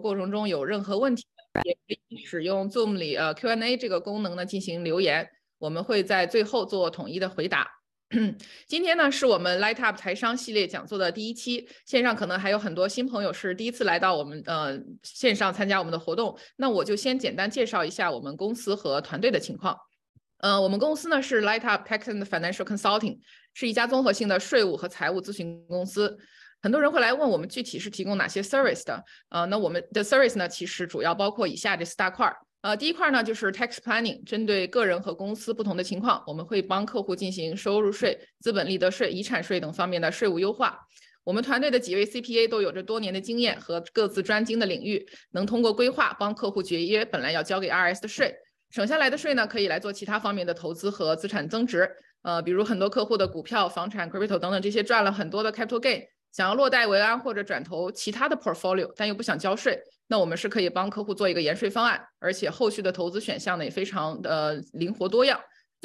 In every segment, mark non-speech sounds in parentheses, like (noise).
过程中有任何问题，也可以使用 Zoom 里呃 Q&A 这个功能呢进行留言，我们会在最后做统一的回答。(clears throat) 今天呢是我们 Light Up 财商系列讲座的第一期，线上可能还有很多新朋友是第一次来到我们呃线上参加我们的活动，那我就先简单介绍一下我们公司和团队的情况。呃，我们公司呢是 Light Up Tax and Financial Consulting，是一家综合性的税务和财务咨询公司。很多人会来问我们具体是提供哪些 service 的，呃，那我们的 service 呢，其实主要包括以下这四大块儿，呃，第一块呢就是 tax planning，针对个人和公司不同的情况，我们会帮客户进行收入税、资本利得税、遗产税等方面的税务优化。我们团队的几位 CPA 都有着多年的经验和各自专精的领域，能通过规划帮客户节约本来要交给 RS 的税，省下来的税呢，可以来做其他方面的投资和资产增值，呃，比如很多客户的股票、房产、crypto 等等这些赚了很多的 capital gain。想要落袋为安或者转投其他的 portfolio，但又不想交税，那我们是可以帮客户做一个延税方案，而且后续的投资选项呢也非常的灵活多样。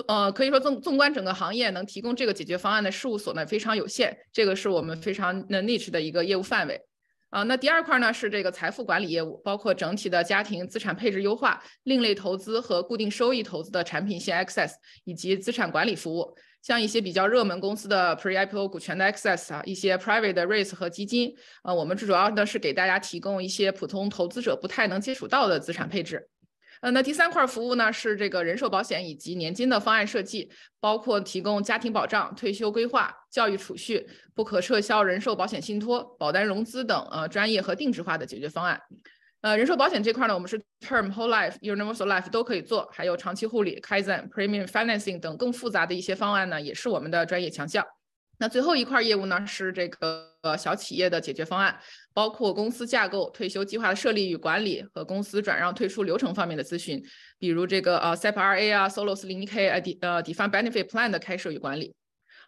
呃，可以说纵纵观整个行业，能提供这个解决方案的事务所呢非常有限，这个是我们非常 niche 的一个业务范围。啊，那第二块呢是这个财富管理业务，包括整体的家庭资产配置优化、另类投资和固定收益投资的产品线 access，以及资产管理服务。像一些比较热门公司的 pre-IPO 股权的 access 啊，一些 private 的 raise 和基金，呃，我们最主要呢是给大家提供一些普通投资者不太能接触到的资产配置。呃，那第三块服务呢是这个人寿保险以及年金的方案设计，包括提供家庭保障、退休规划、教育储蓄、不可撤销人寿保险信托、保单融资等呃专业和定制化的解决方案。呃，人寿保险这块呢，我们是 Term、Whole Life、Universal Life 都可以做，还有长期护理、Kaizen、Premium Financing 等更复杂的一些方案呢，也是我们的专业强项。那最后一块业务呢，是这个小企业的解决方案，包括公司架构、退休计划的设立与管理和公司转让退出流程方面的咨询，比如这个呃 SEP-RA 啊、Solo 401K 呃 D 呃 d e f i n e Benefit Plan 的开设与管理。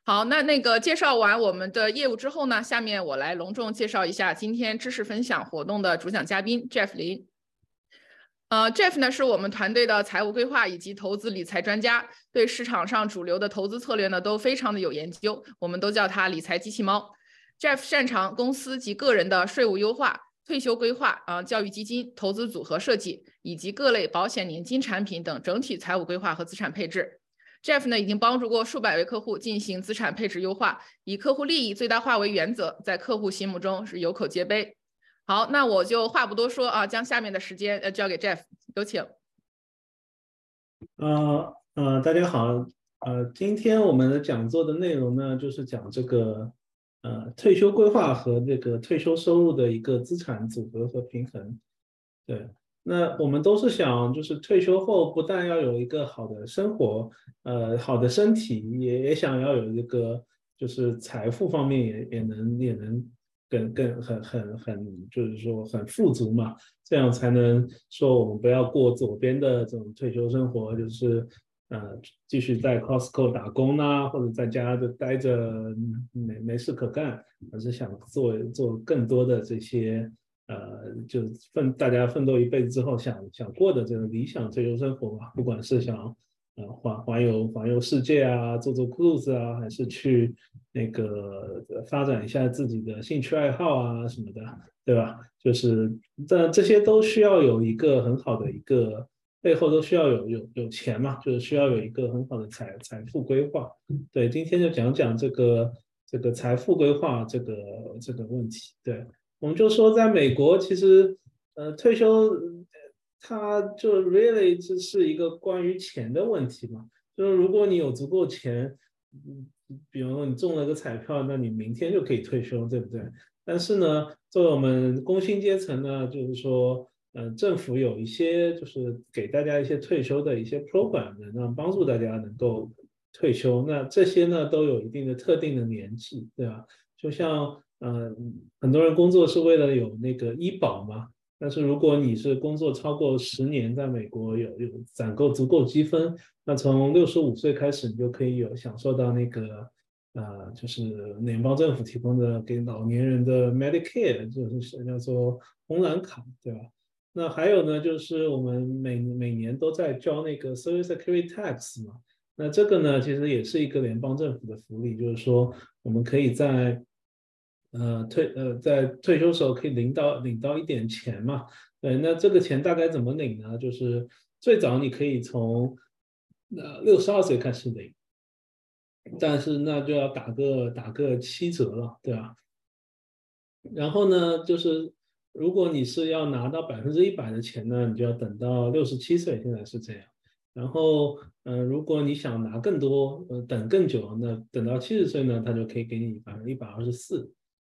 好，那那个介绍完我们的业务之后呢，下面我来隆重介绍一下今天知识分享活动的主讲嘉宾 Jeff 林。呃，Jeff 呢是我们团队的财务规划以及投资理财专家，对市场上主流的投资策略呢都非常的有研究，我们都叫他理财机器猫。Jeff 擅长公司及个人的税务优化、退休规划啊、教育基金、投资组合设计以及各类保险、年金产品等整体财务规划和资产配置。Jeff 呢已经帮助过数百位客户进行资产配置优化，以客户利益最大化为原则，在客户心目中是有口皆碑。好，那我就话不多说啊，将下面的时间呃交给 Jeff，有请。呃呃，大家好，呃，今天我们的讲座的内容呢，就是讲这个呃退休规划和这个退休收入的一个资产组合和平衡，对。那我们都是想，就是退休后不但要有一个好的生活，呃，好的身体，也也想要有一个，就是财富方面也也能也能更更很很很，就是说很富足嘛，这样才能说我们不要过左边的这种退休生活，就是呃继续在 Costco 打工呐，或者在家就待着没没事可干，而是想做做更多的这些。呃，就奋大家奋斗一辈子之后想想过的这个理想退休生活吧，不管是想呃环环游环游世界啊，做做 cruise 啊，还是去那个发展一下自己的兴趣爱好啊什么的，对吧？就是但这些都需要有一个很好的一个背后都需要有有有钱嘛，就是需要有一个很好的财财富规划。对，今天就讲讲这个这个财富规划这个这个问题，对。我们就说，在美国，其实，呃，退休，它就 really 这是一个关于钱的问题嘛。就是如果你有足够钱，嗯，比如说你中了个彩票，那你明天就可以退休，对不对？但是呢，作为我们工薪阶层呢，就是说，嗯，政府有一些就是给大家一些退休的一些 program，能让帮助大家能够退休。那这些呢，都有一定的特定的年纪，对吧？就像。嗯，很多人工作是为了有那个医保嘛。但是如果你是工作超过十年，在美国有有攒够足够积分，那从六十五岁开始，你就可以有享受到那个呃，就是联邦政府提供的给老年人的 Medicare，就是叫做红蓝卡，对吧？那还有呢，就是我们每每年都在交那个 Social Security Tax 嘛。那这个呢，其实也是一个联邦政府的福利，就是说我们可以在呃退呃在退休时候可以领到领到一点钱嘛。对，那这个钱大概怎么领呢？就是最早你可以从呃六十二岁开始领，但是那就要打个打个七折了，对吧？然后呢，就是如果你是要拿到百分之一百的钱呢，你就要等到六十七岁，现在是这样。然后，呃，如果你想拿更多，呃，等更久，那等到七十岁呢，他就可以给你百分之一百二十四。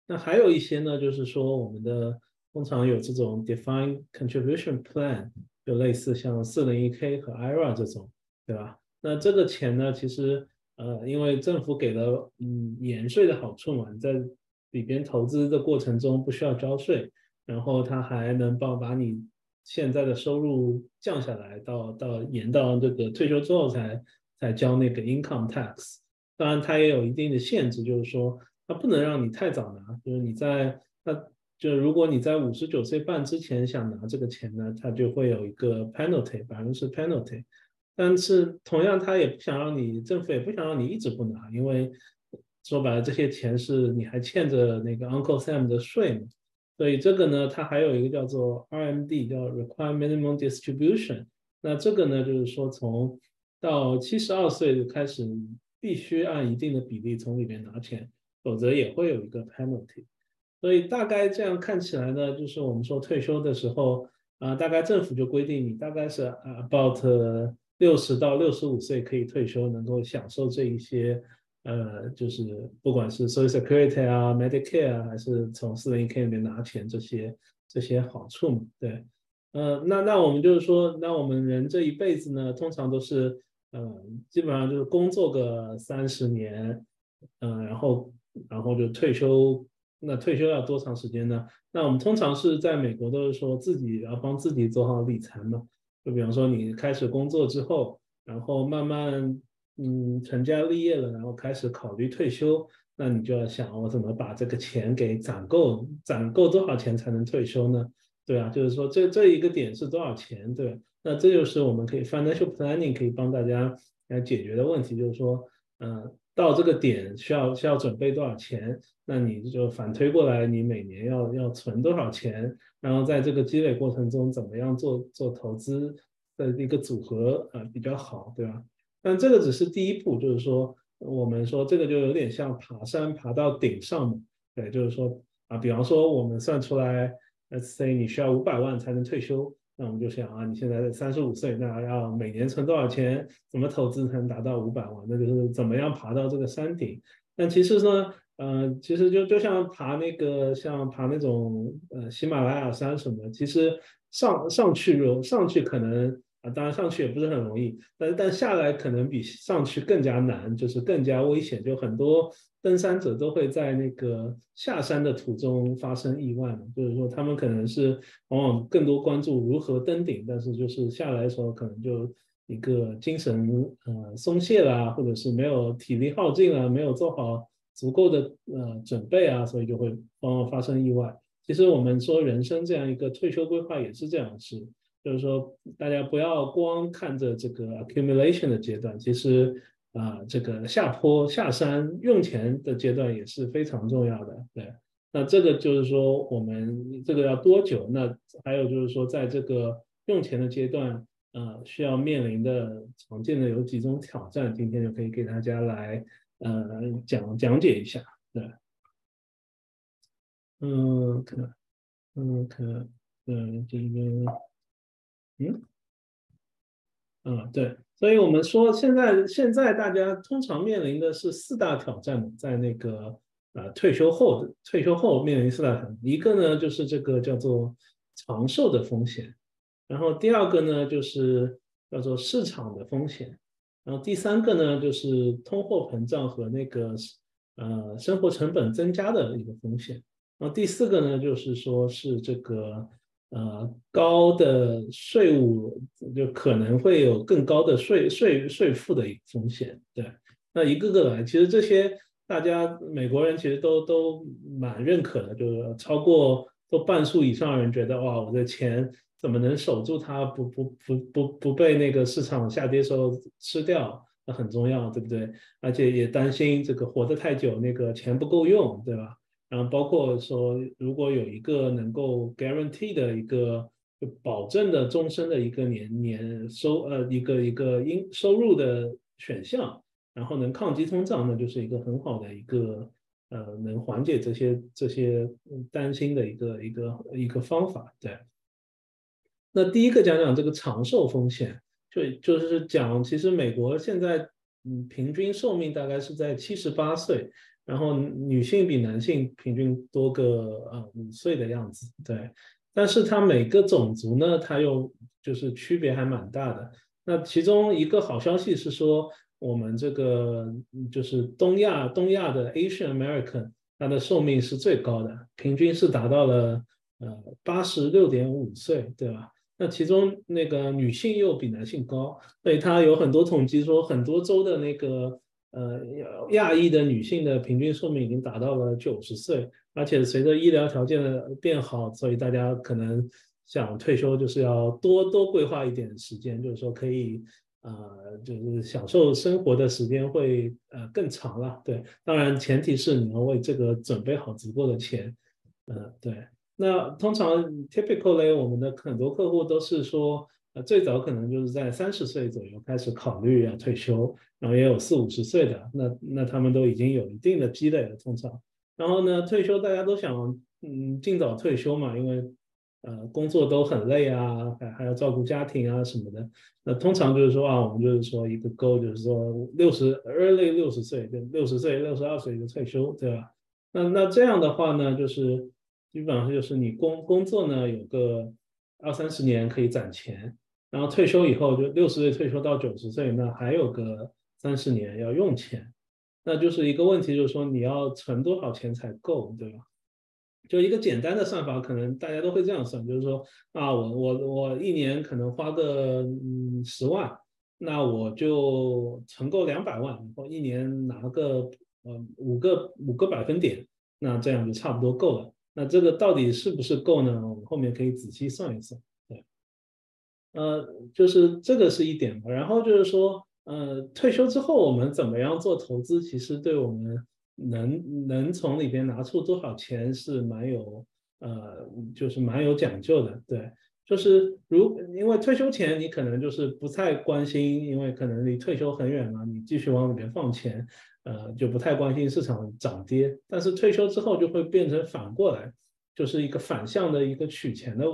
那还有一些呢，就是说我们的。通常有这种 defined contribution plan，就类似像四零一 k 和 IRA 这种，对吧？那这个钱呢，其实呃，因为政府给了嗯免税的好处嘛，你在里边投资的过程中不需要交税，然后它还能帮把你现在的收入降下来，到到延到这个退休之后才才交那个 income tax。当然它也有一定的限制，就是说它不能让你太早拿，就是你在那。就如果你在五十九岁半之前想拿这个钱呢，它就会有一个 penalty，百分之 penalty。但是同样，他也不想让你政府也不想让你一直不拿，因为说白了，这些钱是你还欠着那个 Uncle Sam 的税嘛。所以这个呢，它还有一个叫做 RMD，叫 Required Minimum Distribution。那这个呢，就是说从到七十二岁开始，必须按一定的比例从里面拿钱，否则也会有一个 penalty。所以大概这样看起来呢，就是我们说退休的时候啊，大概政府就规定你大概是 about 六十到六十五岁可以退休，能够享受这一些呃，就是不管是 Social Security 啊、Medicare，还是从四零 K 里面拿钱这些这些好处嘛。对，呃，那那我们就是说，那我们人这一辈子呢，通常都是嗯，基本上就是工作个三十年，嗯，然后然后就退休。那退休要多长时间呢？那我们通常是在美国都是说自己要帮自己做好理财嘛。就比方说你开始工作之后，然后慢慢嗯成家立业了，然后开始考虑退休，那你就要想我怎么把这个钱给攒够，攒够多少钱才能退休呢？对啊，就是说这这一个点是多少钱？对，那这就是我们可以 financial planning 可以帮大家来解决的问题，就是说嗯。到这个点需要需要准备多少钱？那你就反推过来，你每年要要存多少钱？然后在这个积累过程中，怎么样做做投资的一个组合啊比较好，对吧？但这个只是第一步，就是说我们说这个就有点像爬山爬到顶上嘛，对，就是说啊，比方说我们算出来，let's say 你需要五百万才能退休。那我们就想啊，你现在三十五岁，那要每年存多少钱？怎么投资才能达到五百万？那就是怎么样爬到这个山顶？但其实呢，呃，其实就就像爬那个，像爬那种呃喜马拉雅山什么，其实上上去有上去可能。当然上去也不是很容易，但是但下来可能比上去更加难，就是更加危险。就很多登山者都会在那个下山的途中发生意外嘛，就是说他们可能是往往更多关注如何登顶，但是就是下来的时候可能就一个精神呃松懈啦，或者是没有体力耗尽了，没有做好足够的呃准备啊，所以就会往往发生意外。其实我们说人生这样一个退休规划也是这样子。就是说，大家不要光看着这个 accumulation 的阶段，其实啊，这个下坡下山用钱的阶段也是非常重要的。对，那这个就是说，我们这个要多久？那还有就是说，在这个用钱的阶段，呃，需要面临的常见的有几种挑战，今天就可以给大家来呃讲讲解一下。对，嗯，可，嗯可，嗯这个。嗯，嗯，对，所以我们说现在现在大家通常面临的是四大挑战，在那个呃退休后的退休后面临四大挑战，一个呢就是这个叫做长寿的风险，然后第二个呢就是叫做市场的风险，然后第三个呢就是通货膨胀和那个呃生活成本增加的一个风险，然后第四个呢就是说是这个。呃，高的税务就可能会有更高的税税税负的一个风险，对。那一个个来，其实这些大家美国人其实都都蛮认可的，就是超过都半数以上的人觉得，哇，我的钱怎么能守住它，不不不不不被那个市场下跌时候吃掉，那很重要，对不对？而且也担心这个活得太久，那个钱不够用，对吧？然后包括说，如果有一个能够 guarantee 的一个保证的终身的一个年年收呃一个一个应收入的选项，然后能抗击通胀，那就是一个很好的一个呃能缓解这些这些担心的一个一个一个方法。对，那第一个讲讲这个长寿风险，就就是讲其实美国现在嗯平均寿命大概是在七十八岁。然后女性比男性平均多个呃五岁的样子，对。但是它每个种族呢，它又就是区别还蛮大的。那其中一个好消息是说，我们这个就是东亚东亚的 Asian American，它的寿命是最高的，平均是达到了呃八十六点五岁，对吧？那其中那个女性又比男性高，所以它有很多统计说，很多州的那个。呃，亚裔的女性的平均寿命已经达到了九十岁，而且随着医疗条件的变好，所以大家可能想退休就是要多多规划一点时间，就是说可以呃，就是享受生活的时间会呃更长了。对，当然前提是你要为这个准备好足够的钱。嗯，对。那通常 typically 我们的很多客户都是说。呃，最早可能就是在三十岁左右开始考虑要退休，然后也有四五十岁的，那那他们都已经有一定的积累了，通常。然后呢，退休大家都想，嗯，尽早退休嘛，因为呃工作都很累啊，还还要照顾家庭啊什么的。那通常就是说啊，我们就是说一个 goal，就是说六十 early 六十岁，就六十岁、六十二岁就退休，对吧？那那这样的话呢，就是基本上就是你工工作呢有个二三十年可以攒钱。然后退休以后就六十岁退休到九十岁，那还有个三十年要用钱，那就是一个问题，就是说你要存多少钱才够，对吧？就一个简单的算法，可能大家都会这样算，就是说啊，我我我一年可能花个嗯十万，那我就存够两百万，然后一年拿个呃五个五个百分点，那这样就差不多够了。那这个到底是不是够呢？我们后面可以仔细算一算。呃，就是这个是一点吧，然后就是说，呃，退休之后我们怎么样做投资，其实对我们能能从里边拿出多少钱是蛮有，呃，就是蛮有讲究的。对，就是如因为退休前你可能就是不太关心，因为可能离退休很远嘛，你继续往里边放钱，呃，就不太关心市场涨跌。但是退休之后就会变成反过来，就是一个反向的一个取钱的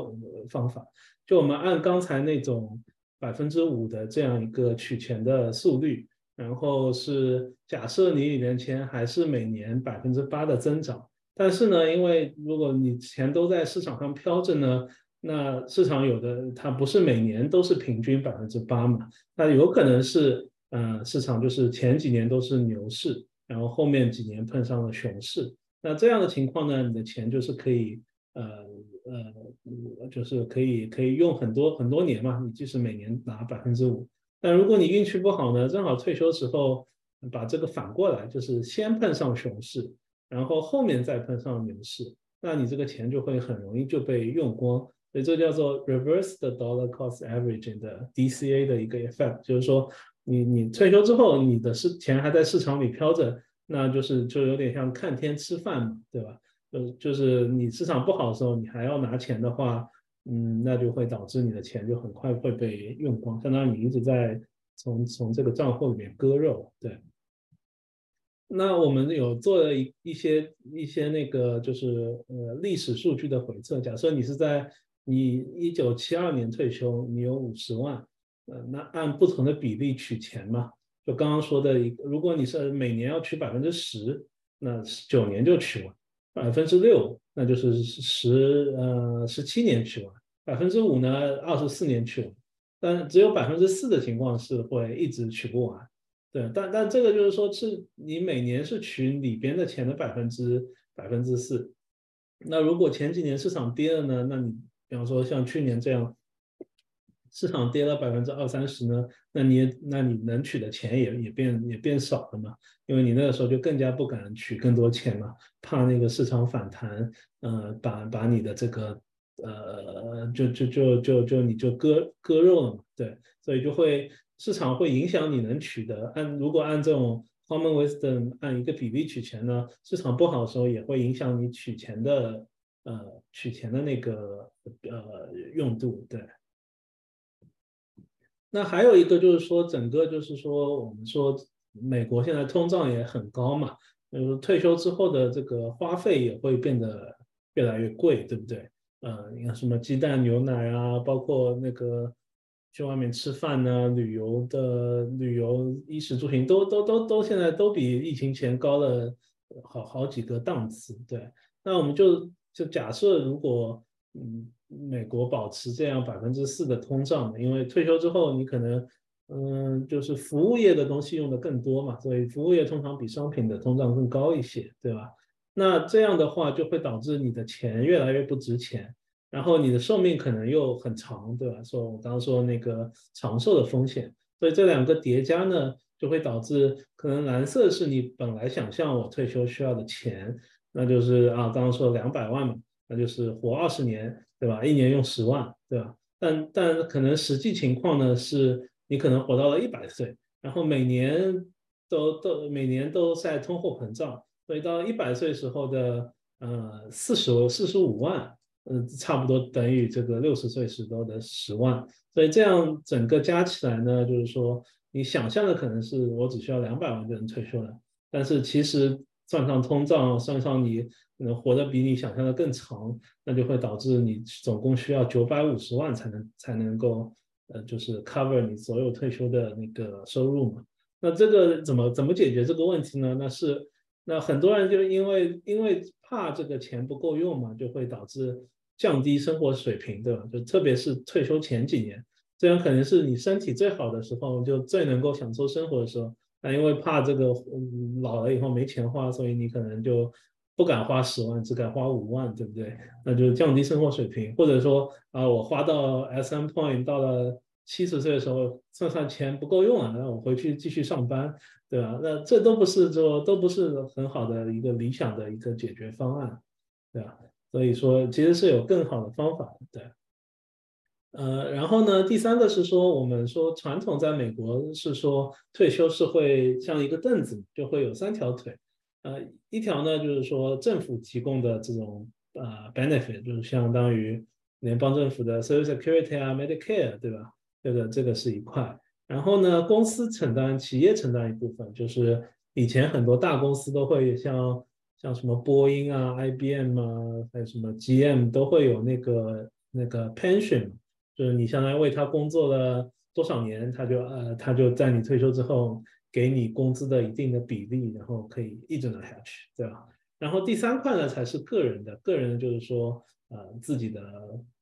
方法。就我们按刚才那种百分之五的这样一个取钱的速率，然后是假设你里面钱还是每年百分之八的增长，但是呢，因为如果你钱都在市场上飘着呢，那市场有的它不是每年都是平均百分之八嘛，那有可能是呃市场就是前几年都是牛市，然后后面几年碰上了熊市，那这样的情况呢，你的钱就是可以呃。呃，就是可以可以用很多很多年嘛，你即使每年拿百分之五，但如果你运气不好呢，正好退休时候把这个反过来，就是先碰上熊市，然后后面再碰上牛市，那你这个钱就会很容易就被用光，所以这叫做 reverse the dollar cost averaging 的 DCA 的一个 effect，就是说你你退休之后，你的市钱还在市场里飘着，那就是就有点像看天吃饭嘛，对吧？呃，就是你市场不好的时候，你还要拿钱的话，嗯，那就会导致你的钱就很快会被用光，相当于你一直在从从这个账户里面割肉。对。那我们有做了一一些一些那个就是呃历史数据的回测，假设你是在你一九七二年退休，你有五十万，呃，那按不同的比例取钱嘛，就刚刚说的一，如果你是每年要取百分之十，那九年就取完。百分之六，那就是十呃十七年取完；百分之五呢，二十四年取完。但只有百分之四的情况是会一直取不完。对，但但这个就是说，是你每年是取里边的钱的百分之百分之四。那如果前几年市场跌了呢？那你比方说像去年这样。市场跌了百分之二三十呢，那你那你能取的钱也也变也变少了嘛？因为你那个时候就更加不敢取更多钱嘛，怕那个市场反弹，呃，把把你的这个呃，就就就就就你就割割肉了嘛，对，所以就会市场会影响你能取的。按如果按这种 common wisdom 按一个比例取钱呢，市场不好的时候也会影响你取钱的呃取钱的那个呃用度，对。那还有一个就是说，整个就是说，我们说美国现在通胀也很高嘛，就是退休之后的这个花费也会变得越来越贵，对不对？呃，你看什么鸡蛋、牛奶啊，包括那个去外面吃饭呢、旅游的旅游、衣食住行，都都都都现在都比疫情前高了好好几个档次。对，那我们就就假设如果嗯美国保持这样百分之四的通胀，因为退休之后你可能嗯就是服务业的东西用的更多嘛，所以服务业通常比商品的通胀更高一些，对吧？那这样的话就会导致你的钱越来越不值钱，然后你的寿命可能又很长，对吧？说我刚刚说那个长寿的风险，所以这两个叠加呢，就会导致可能蓝色是你本来想象我退休需要的钱，那就是啊，刚刚说两百万嘛，那就是活二十年，对吧？一年用十万，对吧？但但可能实际情况呢，是你可能活到了一百岁，然后每年都都每年都在通货膨胀。所以到一百岁时候的呃四十四十五万，嗯，差不多等于这个六十岁时候的十万。所以这样整个加起来呢，就是说你想象的可能是我只需要两百万就能退休了，但是其实算上通胀，算上你能活得比你想象的更长，那就会导致你总共需要九百五十万才能才能够呃就是 cover 你所有退休的那个收入嘛。那这个怎么怎么解决这个问题呢？那是。那很多人就是因为因为怕这个钱不够用嘛，就会导致降低生活水平，对吧？就特别是退休前几年，这样可能是你身体最好的时候，就最能够享受生活的时候。那因为怕这个老了以后没钱花，所以你可能就不敢花十万，只敢花五万，对不对？那就降低生活水平，或者说啊，我花到 S M point 到了七十岁的时候，算算钱不够用了，那我回去继续上班。对吧？那这都不是说都不是很好的一个理想的一个解决方案，对吧？所以说其实是有更好的方法，对。呃，然后呢，第三个是说，我们说传统在美国是说退休是会像一个凳子，就会有三条腿，呃，一条呢就是说政府提供的这种呃 benefit，就是相当于联邦政府的 Social Security 啊、Medicare，对吧？这个这个是一块。然后呢，公司承担，企业承担一部分，就是以前很多大公司都会像像什么波音啊、IBM 啊，还有什么 GM 都会有那个那个 pension，就是你相当于为他工作了多少年，他就呃他就在你退休之后给你工资的一定的比例，然后可以一直拿下去，对吧？然后第三块呢才是个人的，个人就是说呃自己的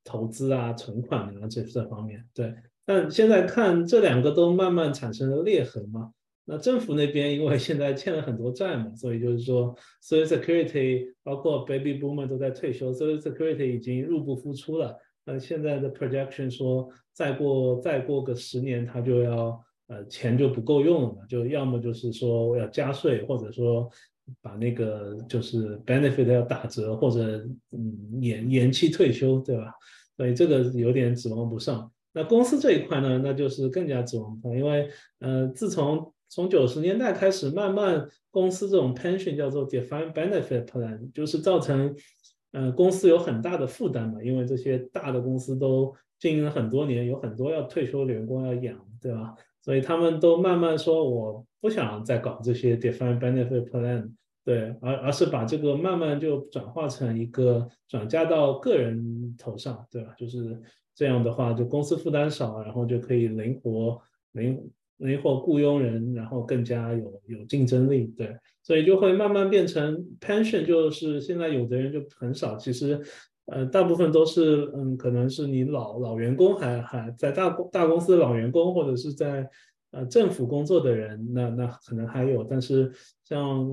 投资啊、存款啊这这方面，对。但现在看这两个都慢慢产生了裂痕嘛？那政府那边因为现在欠了很多债嘛，所以就是说，Social Security 包括 Baby Boomer 都在退休，Social Security 已经入不敷出了。那现在的 projection 说，再过再过个十年，他就要呃钱就不够用了嘛，就要么就是说我要加税，或者说把那个就是 benefit 要打折，或者嗯延延期退休，对吧？所以这个有点指望不上。那公司这一块呢，那就是更加指望不上，因为呃，自从从九十年代开始，慢慢公司这种 pension 叫做 defined benefit plan，就是造成呃公司有很大的负担嘛，因为这些大的公司都经营了很多年，有很多要退休的员工要养，对吧？所以他们都慢慢说，我不想再搞这些 defined benefit plan，对，而而是把这个慢慢就转化成一个转嫁到个人头上，对吧？就是。这样的话，就公司负担少，然后就可以灵活灵灵活雇佣人，然后更加有有竞争力。对，所以就会慢慢变成 pension，就是现在有的人就很少。其实，呃，大部分都是嗯，可能是你老老员工还还在大公大公司老员工，或者是在呃政府工作的人，那那可能还有。但是像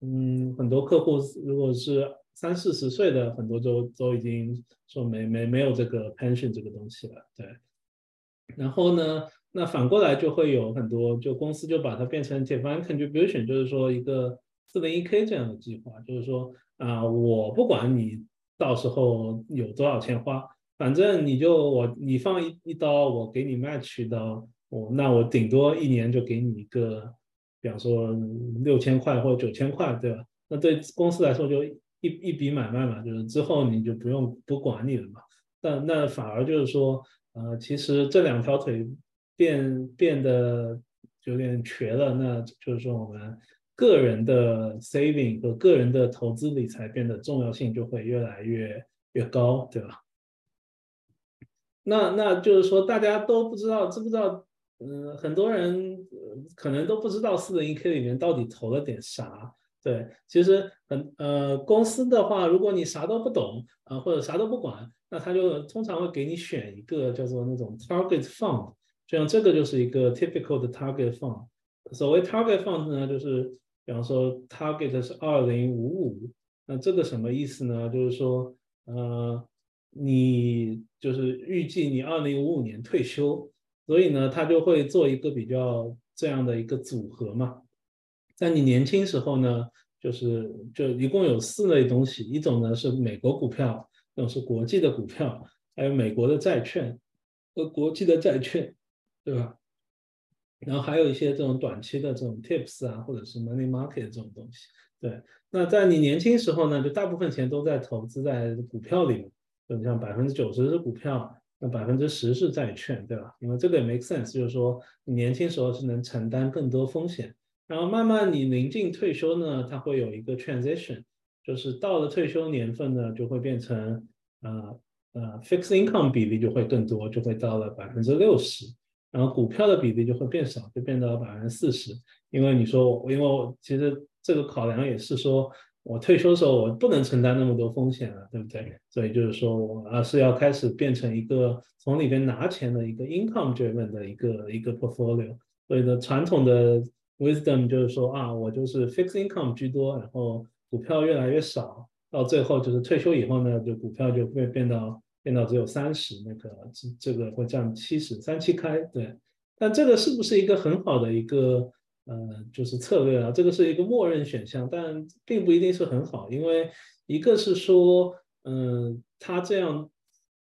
嗯很多客户如果是。三四十岁的很多都都已经说没没没有这个 pension 这个东西了，对。然后呢，那反过来就会有很多，就公司就把它变成 defined contribution，就是说一个四零一 k 这样的计划，就是说啊，我不管你到时候有多少钱花，反正你就我你放一一刀，我给你 match 到我，那我顶多一年就给你一个比方说六千块或九千块，对吧？那对公司来说就一一笔买卖嘛，就是之后你就不用不管你了嘛。但那反而就是说，呃，其实这两条腿变变得有点瘸了，那就是说我们个人的 saving 和个人的投资理财变得重要性就会越来越越高，对吧？那那就是说大家都不知道知不知道？嗯，很多人可能都不知道四零一 k 里面到底投了点啥。对，其实很呃，公司的话，如果你啥都不懂啊，或者啥都不管，那他就通常会给你选一个叫做那种 target fund，就像这个就是一个 typical 的 target fund。所谓 target fund 呢，就是比方说 target 是二零五五，那这个什么意思呢？就是说呃，你就是预计你二零五五年退休，所以呢，他就会做一个比较这样的一个组合嘛。在你年轻时候呢，就是就一共有四类东西，一种呢是美国股票，一种是国际的股票，还有美国的债券和国际的债券，对吧？然后还有一些这种短期的这种 tips 啊，或者是 money market 这种东西。对，那在你年轻时候呢，就大部分钱都在投资在股票里面，就像百分之九十是股票，那百分之十是债券，对吧？因为这个也 make sense，就是说你年轻时候是能承担更多风险。然后慢慢你临近退休呢，它会有一个 transition，就是到了退休年份呢，就会变成呃呃 fixed income 比例就会更多，就会到了百分之六十，然后股票的比例就会变少，就变到百分之四十。因为你说，因为我其实这个考量也是说，我退休的时候我不能承担那么多风险了，对不对？所以就是说我而是要开始变成一个从里边拿钱的一个 income driven 的一个一个 portfolio。所以呢，传统的 Wisdom 就是说啊，我就是 fixed income 居多，然后股票越来越少，到最后就是退休以后呢，就股票就会变到变到只有三十，那个这这个会占七十三七开，对。但这个是不是一个很好的一个呃就是策略啊？这个是一个默认选项，但并不一定是很好，因为一个是说，嗯，它这样。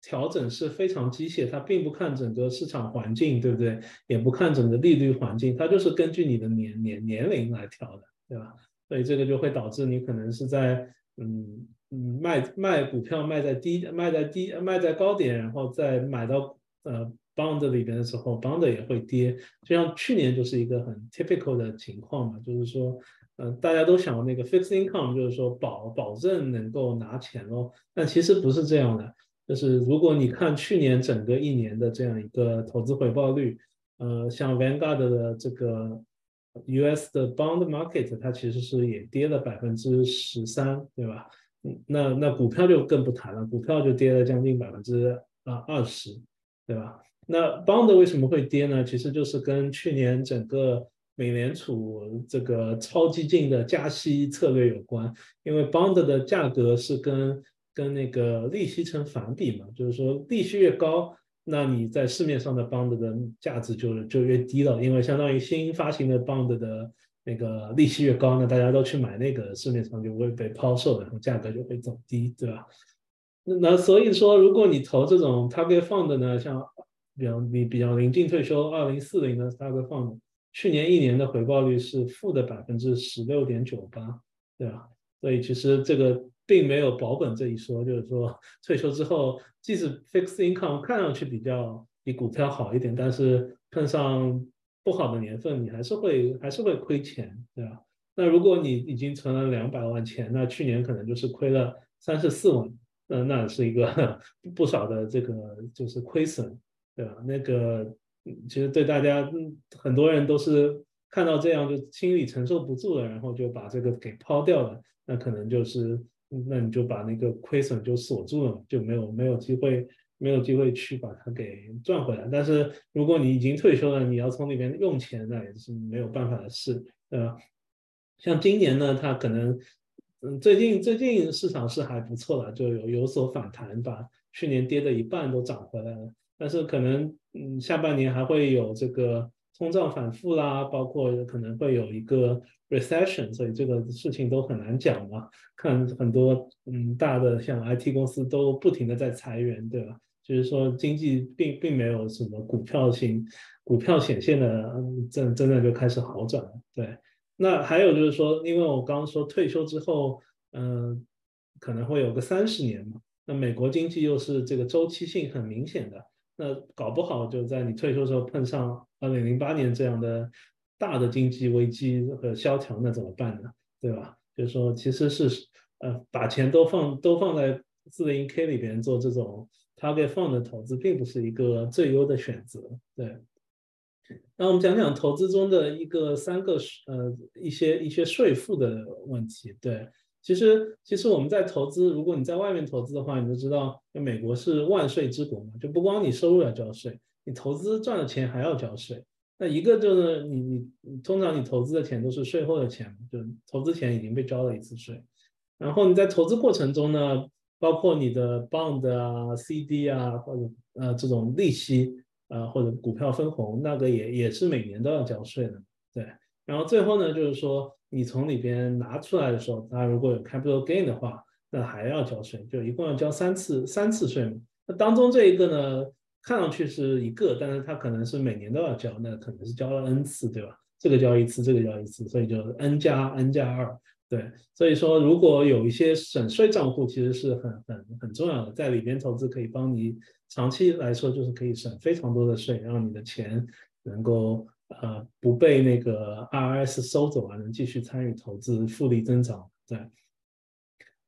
调整是非常机械，它并不看整个市场环境，对不对？也不看整个利率环境，它就是根据你的年年年龄来调的，对吧？所以这个就会导致你可能是在嗯嗯卖卖股票卖在低卖在低卖在高点，然后再买到呃 bond 里边的时候，bond 也会跌。就像去年就是一个很 typical 的情况嘛，就是说，嗯，大家都想那个 fixed income，就是说保保证能够拿钱咯，但其实不是这样的。就是如果你看去年整个一年的这样一个投资回报率，呃，像 Vanguard 的这个 US 的 Bond Market，它其实是也跌了百分之十三，对吧？那那股票就更不谈了，股票就跌了将近百分之啊二十，对吧？那 Bond 为什么会跌呢？其实就是跟去年整个美联储这个超激进的加息策略有关，因为 Bond 的价格是跟跟那个利息成反比嘛，就是说利息越高，那你在市面上的 bond 的价值就就越低了，因为相当于新发行的 bond 的那个利息越高，那大家都去买那个，市面上就会被抛售，然后价格就会走低，对吧？那那所以说，如果你投这种 target fund 呢，像比方你比较临近退休，二零四零的 target fund，去年一年的回报率是负的百分之十六点九八，对吧？所以其实这个。并没有保本这一说，就是说 (laughs) 退休之后，即使 fixed income 看上去比较比股票好一点，但是碰上不好的年份，你还是会还是会亏钱，对吧？那如果你已经存了两百万钱，那去年可能就是亏了三十四万，那那是一个 (laughs) 不少的这个就是亏损，对吧？那个其实对大家很多人都是看到这样就心里承受不住了，然后就把这个给抛掉了，那可能就是。那你就把那个亏损就锁住了，就没有没有机会没有机会去把它给赚回来。但是如果你已经退休了，你要从里面用钱，那也是没有办法的事，对吧？像今年呢，它可能嗯最近最近市场是还不错了，就有有所反弹，把去年跌的一半都涨回来了。但是可能嗯下半年还会有这个。通胀反复啦，包括可能会有一个 recession，所以这个事情都很难讲嘛。看很多嗯大的像 IT 公司都不停的在裁员，对吧？就是说经济并并没有什么股票型股票显现的真真的就开始好转。对，那还有就是说，因为我刚刚说退休之后，嗯，可能会有个三十年嘛。那美国经济又是这个周期性很明显的，那搞不好就在你退休时候碰上二零零八年这样的大的经济危机和萧条，那怎么办呢？对吧？就是说，其实是呃，把钱都放都放在四零 K 里边做这种 target fund 的投资，并不是一个最优的选择。对。那我们讲讲投资中的一个三个呃一些一些税负的问题。对。其实，其实我们在投资，如果你在外面投资的话，你就知道，美国是万税之国嘛，就不光你收入要交税，你投资赚的钱还要交税。那一个就是你你通常你投资的钱都是税后的钱，就投资钱已经被交了一次税。然后你在投资过程中呢，包括你的 bond 啊、CD 啊，或者呃这种利息啊，或者股票分红，那个也也是每年都要交税的。对，然后最后呢，就是说。你从里边拿出来的时候，它如果有 capital gain 的话，那还要交税，就一共要交三次三次税嘛。那当中这一个呢，看上去是一个，但是它可能是每年都要交，那可能是交了 n 次，对吧？这个交一次，这个交一次，所以就 n 加 n 加二，对。所以说，如果有一些省税账户，其实是很很很重要的，在里边投资可以帮你长期来说就是可以省非常多的税，让你的钱能够。呃，不被那个 RS 收走啊，能继续参与投资，复利增长。对，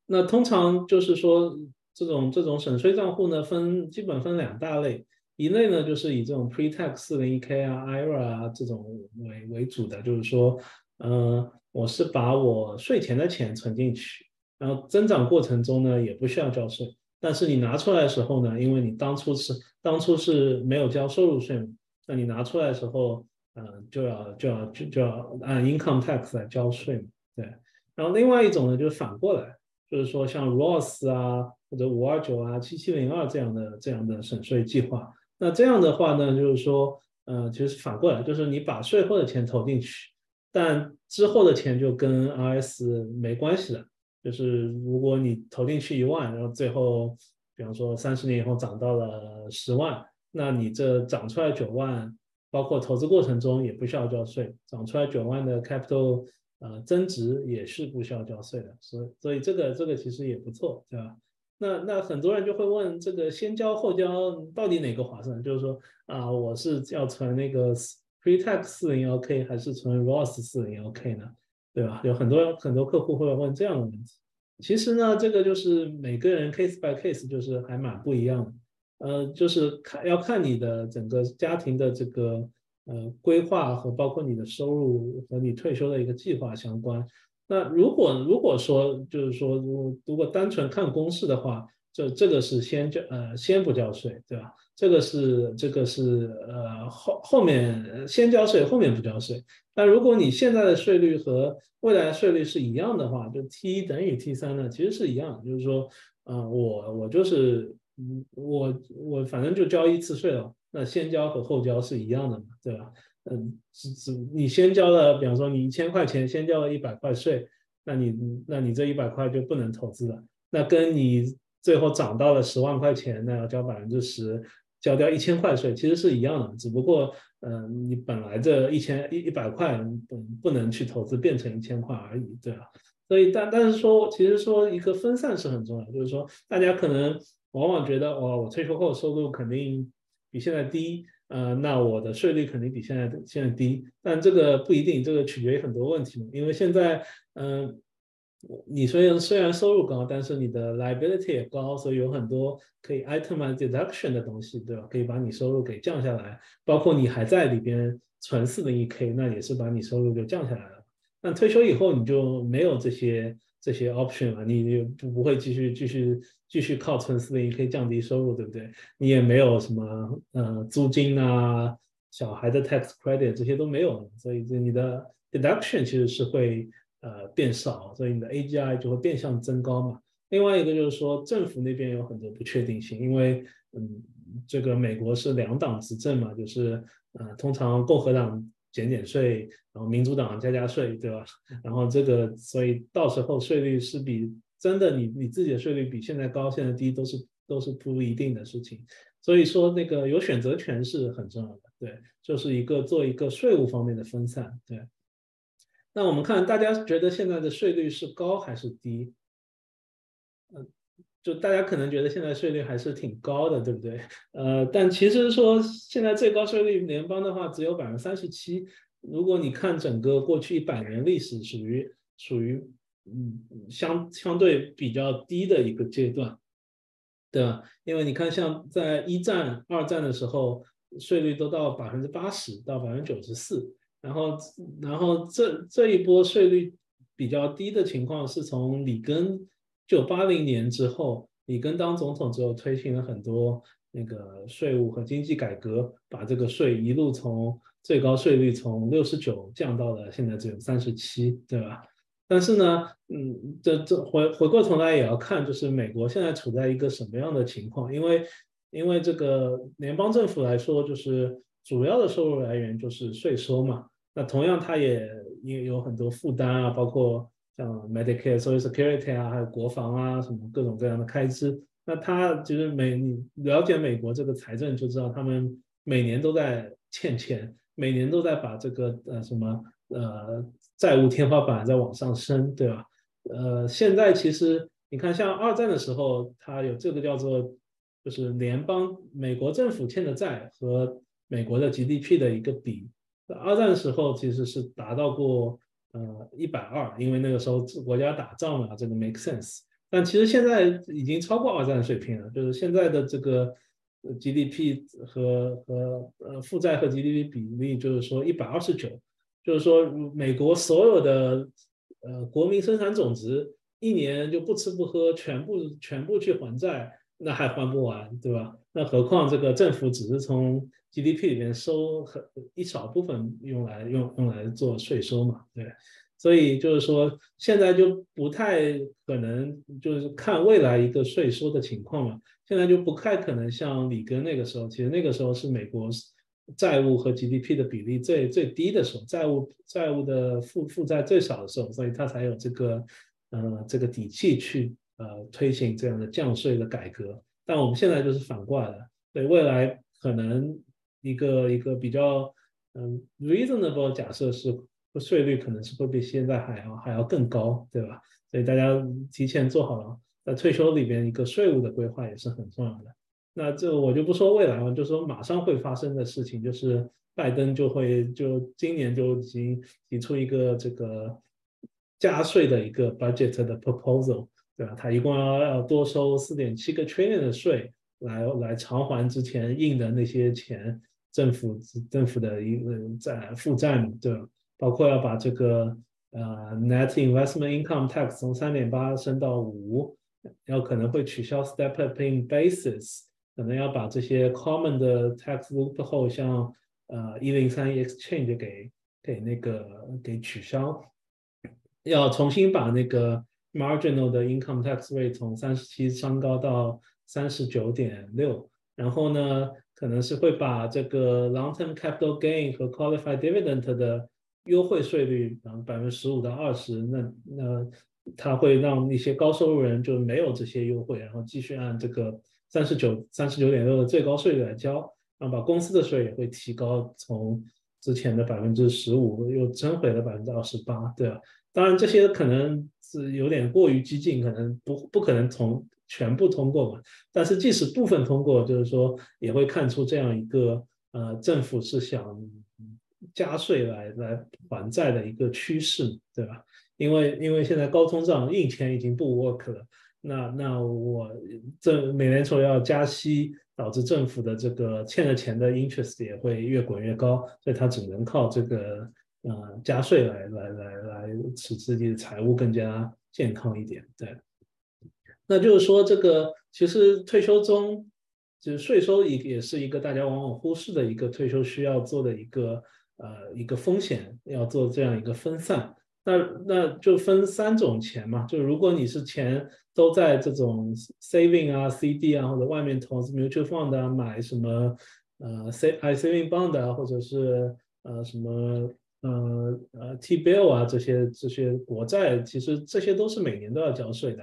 那通常就是说，这种这种省税账户呢，分基本分两大类，一类呢就是以这种 Pre-tax 四零一 K 啊、IRA 啊这种为为主的，就是说，呃，我是把我税前的钱存进去，然后增长过程中呢也不需要交税，但是你拿出来的时候呢，因为你当初是当初是没有交收入税嘛，那你拿出来的时候。嗯，就要就要就就要按 income tax 来交税嘛，对。然后另外一种呢，就是反过来，就是说像 Roth 啊或者五二九啊七七零二这样的这样的省税计划，那这样的话呢，就是说，呃，其实反过来，就是你把税后的钱投进去，但之后的钱就跟 RS 没关系了。就是如果你投进去一万，然后最后，比方说三十年以后涨到了十万，那你这涨出来九万。包括投资过程中也不需要交税，涨出来九万的 capital，呃，增值也是不需要交税的，所以所以这个这个其实也不错，对吧？那那很多人就会问，这个先交后交到底哪个划算？就是说啊，我是要存那个 pre-tax 四零幺 k 还是存 Roth 四零幺 k 呢？对吧？有很多很多客户会问这样的问题。其实呢，这个就是每个人 case by case，就是还蛮不一样的。呃，就是看要看你的整个家庭的这个呃规划和包括你的收入和你退休的一个计划相关。那如果如果说就是说，如如果单纯看公式的话，这这个是先交呃先不交税，对吧？这个是这个是呃后后面先交税后面不交税。但如果你现在的税率和未来的税率是一样的话，就 T 一等于 T 三呢，其实是一样，就是说，呃，我我就是。嗯，我我反正就交一次税了，那先交和后交是一样的嘛，对吧？嗯，只只你先交了，比方说你一千块钱先交了一百块税，那你那你这一百块就不能投资了。那跟你最后涨到了十万块钱，那要交百分之十，交掉一千块税，其实是一样的，只不过嗯，你本来这一千一一百块不不能去投资，变成一千块而已，对吧？所以但但是说，其实说一个分散是很重要，就是说大家可能。往往觉得哦，我退休后收入肯定比现在低，呃，那我的税率肯定比现在现在低。但这个不一定，这个取决于很多问题嘛。因为现在，嗯，你虽然虽然收入高，但是你的 liability 也高，所以有很多可以 itemize deduction 的东西，对吧？可以把你收入给降下来。包括你还在里边存四零一 k，那也是把你收入就降下来了。那退休以后你就没有这些。这些 option 了，你你不不会继续继续继续靠存四零一 k 降低收入，对不对？你也没有什么呃租金啊、小孩的 tax credit 这些都没有了，所以这你的 deduction 其实是会呃变少，所以你的 AGI 就会变相增高嘛。另外一个就是说政府那边有很多不确定性，因为嗯这个美国是两党执政嘛，就是呃通常共和党。减减税，然后民主党加加税，对吧？(laughs) 然后这个，所以到时候税率是比真的你你自己的税率比现在高，现在低都是都是不一定的事情。所以说那个有选择权是很重要的，对，就是一个做一个税务方面的分散，对。那我们看大家觉得现在的税率是高还是低？嗯，就大家可能觉得现在税率还是挺高的，对不对？呃，但其实说现在最高税率联邦的话只有百分之三十七。如果你看整个过去一百年历史，属于属于嗯相相对比较低的一个阶段，对吧？因为你看像在一战、二战的时候，税率都到百分之八十到百分之九十四，然后然后这这一波税率比较低的情况是从里根就八零年之后，里根当总统之后推行了很多那个税务和经济改革，把这个税一路从最高税率从六十九降到了现在只有三十七，对吧？但是呢，嗯，这这回回过头来也要看，就是美国现在处在一个什么样的情况？因为因为这个联邦政府来说，就是主要的收入来源就是税收嘛。那同样，它也也有很多负担啊，包括像 Medicare、Social Security 啊，还有国防啊，什么各种各样的开支。那它就是美，你了解美国这个财政就知道，他们每年都在欠钱。每年都在把这个呃什么呃债务天花板在往上升，对吧？呃，现在其实你看，像二战的时候，它有这个叫做就是联邦美国政府欠的债和美国的 GDP 的一个比。二战的时候其实是达到过呃一百二，因为那个时候国家打仗嘛，这个 make sense。但其实现在已经超过二战水平了，就是现在的这个。GDP 和和呃负债和 GDP 比例就是说一百二十九，就是说美国所有的呃国民生产总值一年就不吃不喝全部全部去还债，那还还不完，对吧？那何况这个政府只是从 GDP 里面收很一少部分用来用用来做税收嘛，对。所以就是说现在就不太可能就是看未来一个税收的情况嘛。现在就不太可能像里根那个时候，其实那个时候是美国债务和 GDP 的比例最最低的时候，债务债务的负负债最少的时候，所以他才有这个呃这个底气去呃推行这样的降税的改革。但我们现在就是反过来的，对未来可能一个一个比较嗯 reasonable 假设是税率可能是会比现在还要还要更高，对吧？所以大家提前做好了。在退休里边，一个税务的规划也是很重要的。那这我就不说未来了，就说马上会发生的事情，就是拜登就会就今年就已经提出一个这个加税的一个 budget 的 proposal，对吧？他一共要要多收四点七个 trillion 的税，来来偿还之前印的那些钱，政府政府的一个债负债，对吧？包括要把这个呃 net investment income tax 从三点八升到五。要可能会取消 step up in basis，可能要把这些 common 的 tax loophole，像呃一零三 exchange 给给那个给取消，要重新把那个 marginal 的 income tax rate 从三十七升高到三十九点六，然后呢，可能是会把这个 long term capital gain 和 qualified dividend 的优惠税率，然后百分之十五到二十，那那。它会让一些高收入人就没有这些优惠，然后继续按这个三十九三十九点六的最高税率来交，然后把公司的税也会提高，从之前的百分之十五又增回了百分之二十八，对吧？当然这些可能是有点过于激进，可能不不可能从全部通过嘛。但是即使部分通过，就是说也会看出这样一个呃政府是想加税来来还债的一个趋势，对吧？因为因为现在高通胀，印钱已经不 work 了，那那我这美联储要加息，导致政府的这个欠的钱的 interest 也会越滚越高，所以它只能靠这个呃加税来来来来使自己的财务更加健康一点。对，那就是说这个其实退休中就是税收也也是一个大家往往忽视的一个退休需要做的一个呃一个风险，要做这样一个分散。那那就分三种钱嘛，就如果你是钱都在这种 saving 啊、CD 啊或者外面投资 mutual fund 啊，买什么呃 s a i saving bond 啊，或者是呃什么呃呃 T bill 啊这些这些国债，其实这些都是每年都要交税的。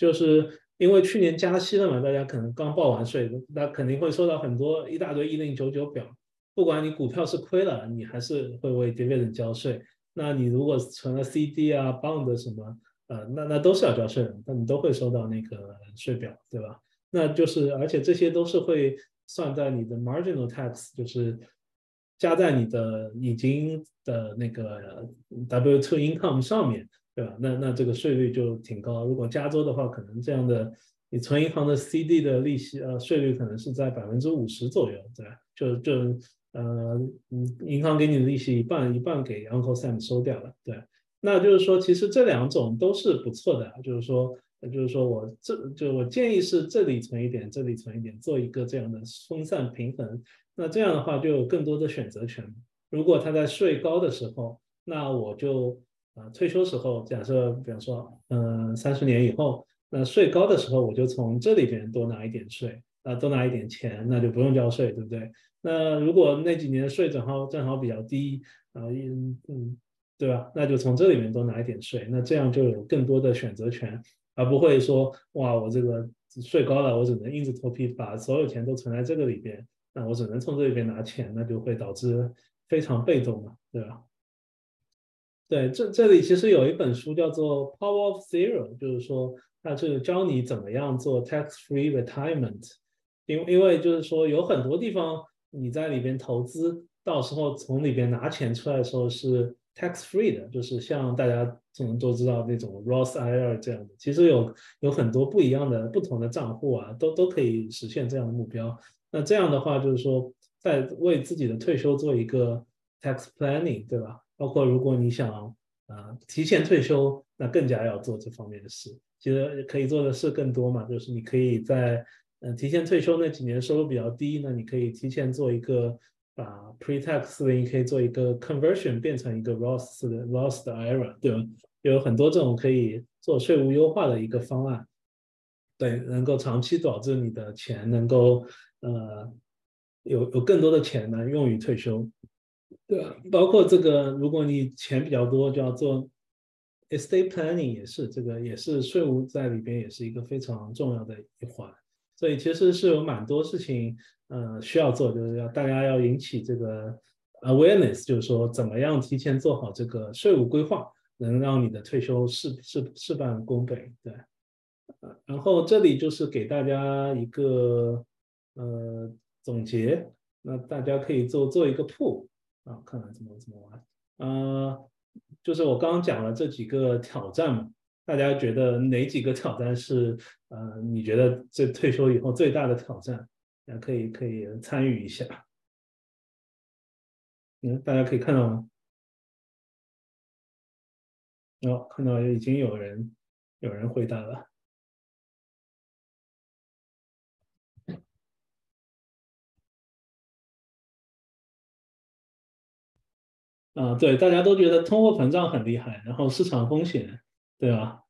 就是因为去年加息了嘛，大家可能刚报完税，那肯定会收到很多一大堆一零九九表。不管你股票是亏了，你还是会为 dividend 交税。那你如果存了 CD 啊、bond 什么，呃，那那都是要交税的，那你都会收到那个税表，对吧？那就是，而且这些都是会算在你的 marginal tax，就是加在你的已经的那个 W2 income 上面，对吧？那那这个税率就挺高。如果加州的话，可能这样的你存银行的 CD 的利息，呃，税率可能是在百分之五十左右，对吧？就就呃，嗯，银行给你的利息一半一半给 Uncle Sam 收掉了，对。那就是说，其实这两种都是不错的，就是说。就是说我这就我建议是这里存一点，这里存一点，做一个这样的分散平衡。那这样的话就有更多的选择权。如果他在税高的时候，那我就啊退休时候，假设比方说嗯三十年以后，那税高的时候我就从这里边多拿一点税啊多拿一点钱，那就不用交税，对不对？那如果那几年税正好正好比较低啊嗯嗯对吧？那就从这里面多拿一点税，那这样就有更多的选择权。而不会说哇，我这个税高了，我只能硬着头皮把所有钱都存在这个里边，那我只能从这里边拿钱，那就会导致非常被动嘛，对吧？对，这这里其实有一本书叫做《Power of Zero》，就是说它是教你怎么样做 tax-free retirement，因因为就是说有很多地方你在里边投资，到时候从里边拿钱出来的时候是。tax free 的，就是像大家可能都知道那种 Roth IR 这样的，其实有有很多不一样的不同的账户啊，都都可以实现这样的目标。那这样的话，就是说在为自己的退休做一个 tax planning，对吧？包括如果你想啊提前退休，那更加要做这方面的事。其实可以做的事更多嘛，就是你可以在嗯提前退休那几年收入比较低，那你可以提前做一个。把 pre-tax 的你可以做一个 conversion 变成一个 Roth 的 Roth 的 IRA，对吧？有很多这种可以做税务优化的一个方案，对，能够长期导致你的钱能够呃有有更多的钱呢用于退休，对？包括这个，如果你钱比较多，就要做 estate planning，也是这个也是税务在里边也是一个非常重要的一环，所以其实是有蛮多事情。呃，需要做就是要大家要引起这个 awareness，就是说怎么样提前做好这个税务规划，能让你的退休事事事半功倍。对，然后这里就是给大家一个呃总结，那大家可以做做一个铺啊，看看怎么怎么玩。呃，就是我刚刚讲了这几个挑战嘛，大家觉得哪几个挑战是呃你觉得这退休以后最大的挑战？也可以可以参与一下，嗯，大家可以看到吗？哦，看到已经有人有人回答了。啊，对，大家都觉得通货膨胀很厉害，然后市场风险，对吧？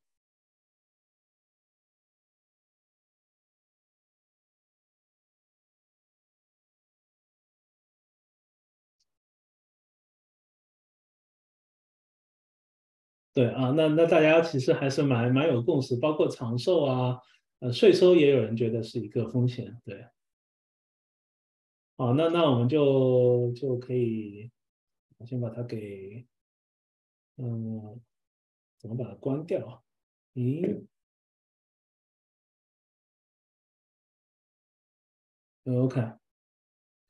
对啊，那那大家其实还是蛮蛮有共识，包括长寿啊，呃，税收也有人觉得是一个风险，对。好，那那我们就就可以，我先把它给，嗯，怎么把它关掉啊？咦？OK，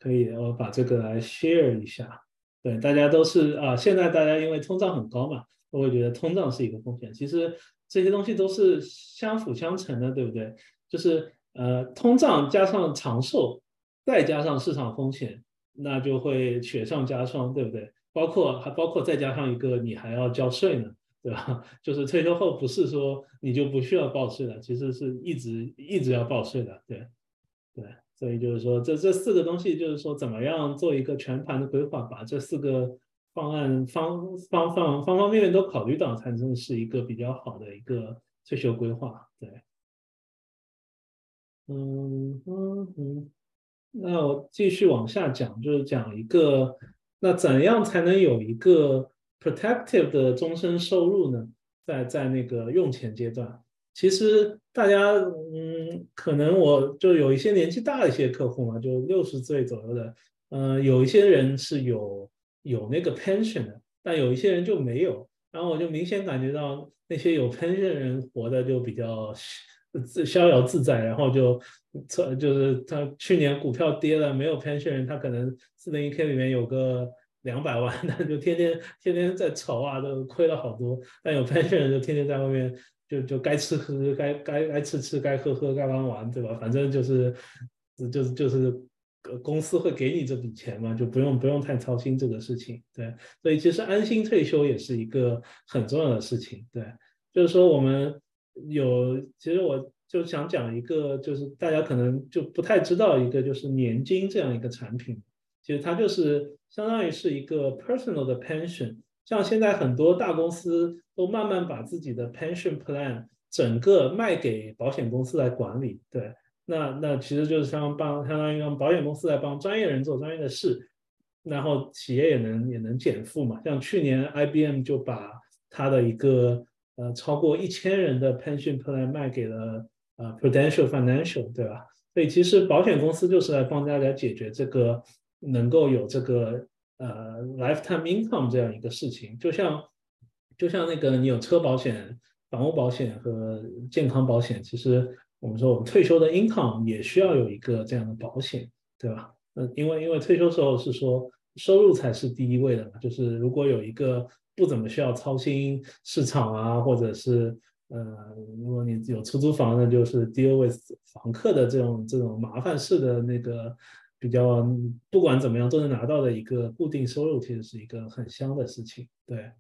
可以，我把这个来 share 一下。对，大家都是啊，现在大家因为通胀很高嘛。我会觉得通胀是一个风险，其实这些东西都是相辅相成的，对不对？就是呃，通胀加上长寿，再加上市场风险，那就会雪上加霜，对不对？包括还包括再加上一个，你还要交税呢，对吧？(laughs) 就是退休后不是说你就不需要报税了，其实是一直一直要报税的，对对。所以就是说，这这四个东西，就是说怎么样做一个全盘的规划，把这四个。方案方方方方方面面都考虑到，才能是一个比较好的一个退休规划。对，嗯嗯嗯。那我继续往下讲，就是讲一个，那怎样才能有一个 protective 的终身收入呢？在在那个用钱阶段，其实大家，嗯，可能我就有一些年纪大的一些客户嘛，就六十岁左右的，嗯，有一些人是有有那个 pension 的，但有一些人就没有。然后我就明显感觉到那些有 pension 人活的就比较自逍遥自在，然后就测就是他去年股票跌了，没有 pension，他可能四零一 k 里面有个。两百万，(laughs) 那就天天天天在愁啊，都亏了好多。但有 pension 就天天在外面，就就该吃喝，该该该吃吃，该喝喝，该玩玩，对吧？反正就是，就是就是，公司会给你这笔钱嘛，就不用不用太操心这个事情。对，所以其实安心退休也是一个很重要的事情。对，就是说我们有，其实我就想讲一个，就是大家可能就不太知道一个，就是年金这样一个产品。其实它就是相当于是一个 personal 的 pension，像现在很多大公司都慢慢把自己的 pension plan 整个卖给保险公司来管理。对，那那其实就是像帮相当于让保险公司来帮专业人做专业的事，然后企业也能也能减负嘛。像去年 IBM 就把它的一个呃超过一千人的 pension plan 卖给了呃 Prudential Financial，对吧？所以其实保险公司就是来帮大家解决这个。能够有这个呃 lifetime income 这样一个事情，就像就像那个你有车保险、房屋保险和健康保险，其实我们说我们退休的 income 也需要有一个这样的保险，对吧？嗯，因为因为退休时候是说收入才是第一位的嘛，就是如果有一个不怎么需要操心市场啊，或者是呃，如果你有出租房那，就是 deal with 房客的这种这种麻烦事的那个。比较不管怎么样都能拿到的一个固定收入，其实是一个很香的事情。对，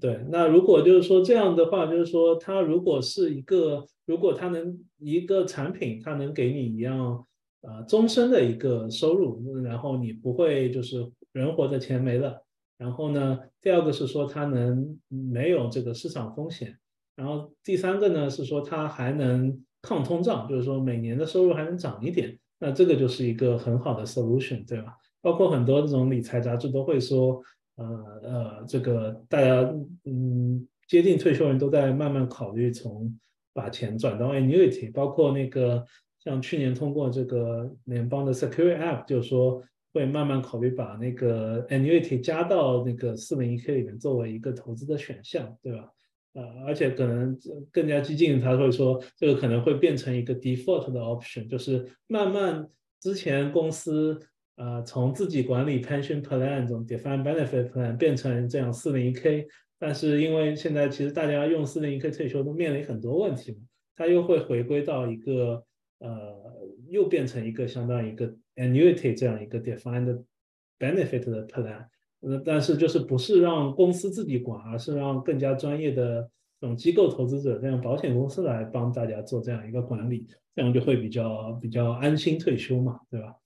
对。那如果就是说这样的话，就是说它如果是一个，如果它能一个产品，它能给你一样呃终身的一个收入，然后你不会就是人活着钱没了。然后呢，第二个是说它能没有这个市场风险。然后第三个呢是说它还能抗通胀，就是说每年的收入还能涨一点。那这个就是一个很好的 solution，对吧？包括很多这种理财杂志都会说，呃呃，这个大家嗯接近退休人都在慢慢考虑从把钱转到 annuity，包括那个像去年通过这个联邦的 security app，就是说会慢慢考虑把那个 annuity 加到那个四零一 k 里面作为一个投资的选项，对吧？呃，而且可能更加激进，他会说这个可能会变成一个 default 的 option，就是慢慢之前公司呃从自己管理 pension plan 这种 d e f i n e benefit plan 变成这样四零一 k，但是因为现在其实大家用四零一 k 退休都面临很多问题嘛，它又会回归到一个呃又变成一个相当于一个 annuity 这样一个 defined benefit 的 plan。呃，但是就是不是让公司自己管，而是让更加专业的这种机构投资者，这样保险公司来帮大家做这样一个管理，这样就会比较比较安心退休嘛，对吧？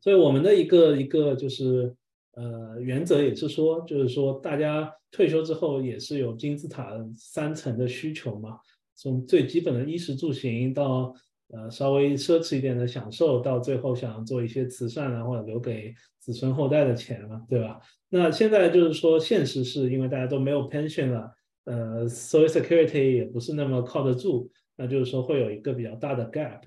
所以我们的一个一个就是呃原则也是说，就是说大家退休之后也是有金字塔三层的需求嘛，从最基本的衣食住行到。呃，稍微奢侈一点的享受，到最后想做一些慈善啊，或者留给子孙后代的钱嘛，对吧？那现在就是说，现实是因为大家都没有 pension 了，呃，social security 也不是那么靠得住，那就是说会有一个比较大的 gap，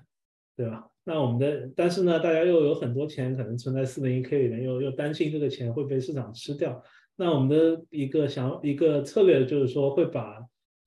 对吧？那我们的，但是呢，大家又有很多钱可能存在四零一 k 里面，又又担心这个钱会被市场吃掉，那我们的一个想一个策略就是说会把。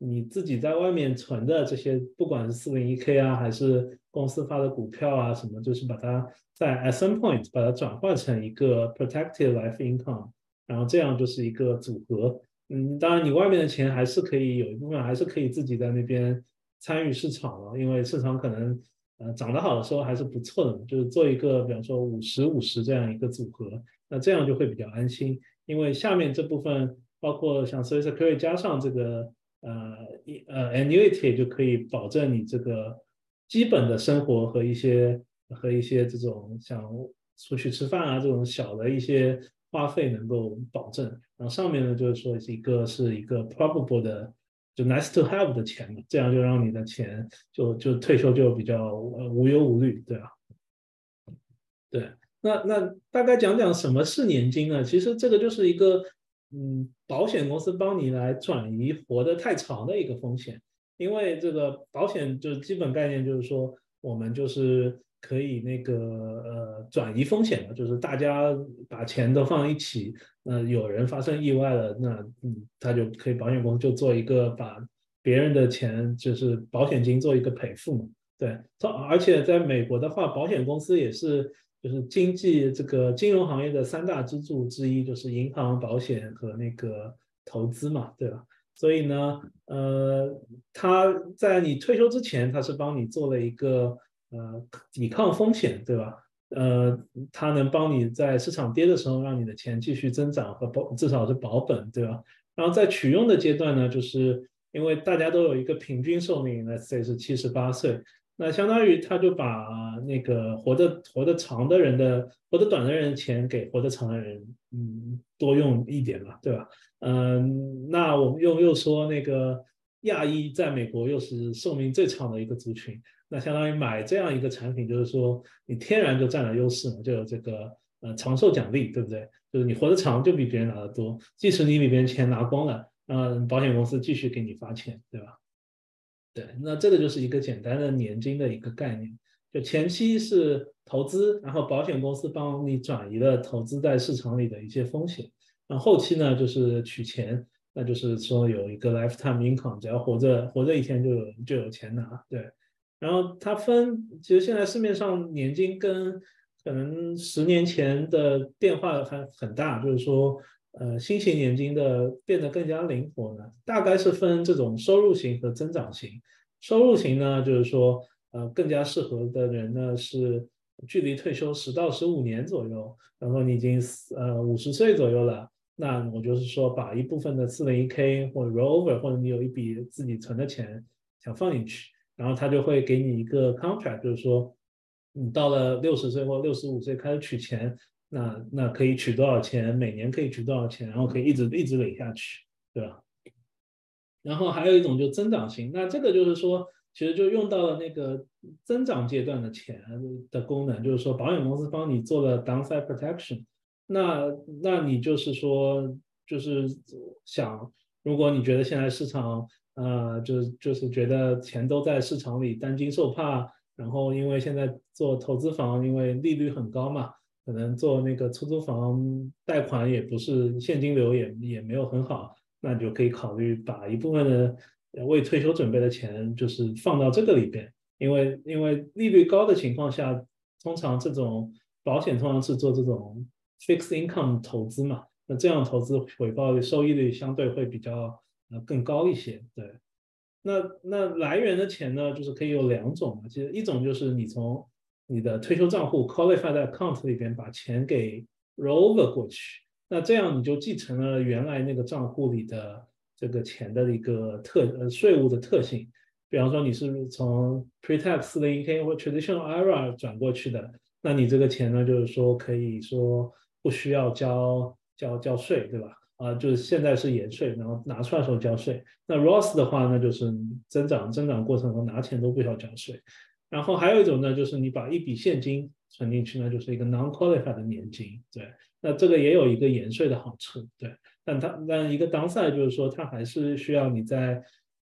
你自己在外面存的这些，不管是四零一 k 啊，还是公司发的股票啊，什么，就是把它在 at some point 把它转换成一个 protective life income，然后这样就是一个组合。嗯，当然你外面的钱还是可以有一部分还是可以自己在那边参与市场了，因为市场可能呃涨得好的时候还是不错的，就是做一个比方说五十五十这样一个组合，那这样就会比较安心，因为下面这部分包括像 social security 加上这个。呃，一呃，annuity 就可以保证你这个基本的生活和一些和一些这种像出去吃饭啊这种小的一些花费能够保证。然后上面呢就是说一个是一个 probable 的，就 nice to have 的钱，这样就让你的钱就就退休就比较无忧无虑，对吧？对，那那大概讲讲什么是年金呢？其实这个就是一个。嗯，保险公司帮你来转移活得太长的一个风险，因为这个保险就是基本概念就是说，我们就是可以那个呃转移风险的，就是大家把钱都放一起，那有人发生意外了，那嗯他就可以保险公司就做一个把别人的钱就是保险金做一个赔付嘛。对，而且在美国的话，保险公司也是就是经济这个金融行业的三大支柱之一，就是银行、保险和那个投资嘛，对吧？所以呢，呃，他在你退休之前，他是帮你做了一个呃抵抗风险，对吧？呃，他能帮你在市场跌的时候，让你的钱继续增长和保，至少是保本，对吧？然后在取用的阶段呢，就是因为大家都有一个平均寿命，let's say 是七十八岁，那相当于他就把那个活得活得长的人的活得短的人钱给活得长的人，嗯，多用一点嘛，对吧？嗯，那我们又又说那个亚裔在美国又是寿命最长的一个族群，那相当于买这样一个产品，就是说你天然就占了优势嘛，就有这个呃长寿奖励，对不对？就是你活得长就比别人拿得多，即使你里边钱拿光了，嗯，保险公司继续给你发钱，对吧？对，那这个就是一个简单的年金的一个概念，就前期是投资，然后保险公司帮你转移了投资在市场里的一些风险。那后期呢，就是取钱，那就是说有一个 lifetime income，只要活着活着一天就有就有钱拿，对。然后它分，其实现在市面上年金跟可能十年前的变化还很大，就是说，呃，新型年金的变得更加灵活呢，大概是分这种收入型和增长型。收入型呢，就是说，呃，更加适合的人呢是距离退休十到十五年左右，然后你已经呃五十岁左右了。那我就是说，把一部分的四零一 k 或者 rollover，或者你有一笔自己存的钱想放进去，然后他就会给你一个 contract，就是说，你到了六十岁或六十五岁开始取钱，那那可以取多少钱，每年可以取多少钱，然后可以一直一直累下去，对吧？然后还有一种就增长型，那这个就是说，其实就用到了那个增长阶段的钱的功能，就是说保险公司帮你做了 downside protection。那那你就是说，就是想，如果你觉得现在市场，呃，就就是觉得钱都在市场里担惊受怕，然后因为现在做投资房，因为利率很高嘛，可能做那个出租房贷款也不是现金流也也没有很好，那你就可以考虑把一部分的为退休准备的钱，就是放到这个里边，因为因为利率高的情况下，通常这种保险通常是做这种。fixed income 投资嘛，那这样投资回报率收益率相对会比较呃更高一些。对，那那来源的钱呢，就是可以有两种，其实一种就是你从你的退休账户 qualified account 里边把钱给 roll over 过去，那这样你就继承了原来那个账户里的这个钱的一个特呃税务的特性。比方说你是从 pre-tax 401k 或 traditional IRA 转过去的，那你这个钱呢，就是说可以说。不需要交交交税，对吧？啊，就是现在是延税，然后拿出来的时候交税。那 ros 的话，那就是增长增长过程中拿钱都不需要交税。然后还有一种呢，就是你把一笔现金存进去呢，就是一个 non-qualified 的年金，对。那这个也有一个延税的好处，对。但它但一个 downside 就是说，它还是需要你在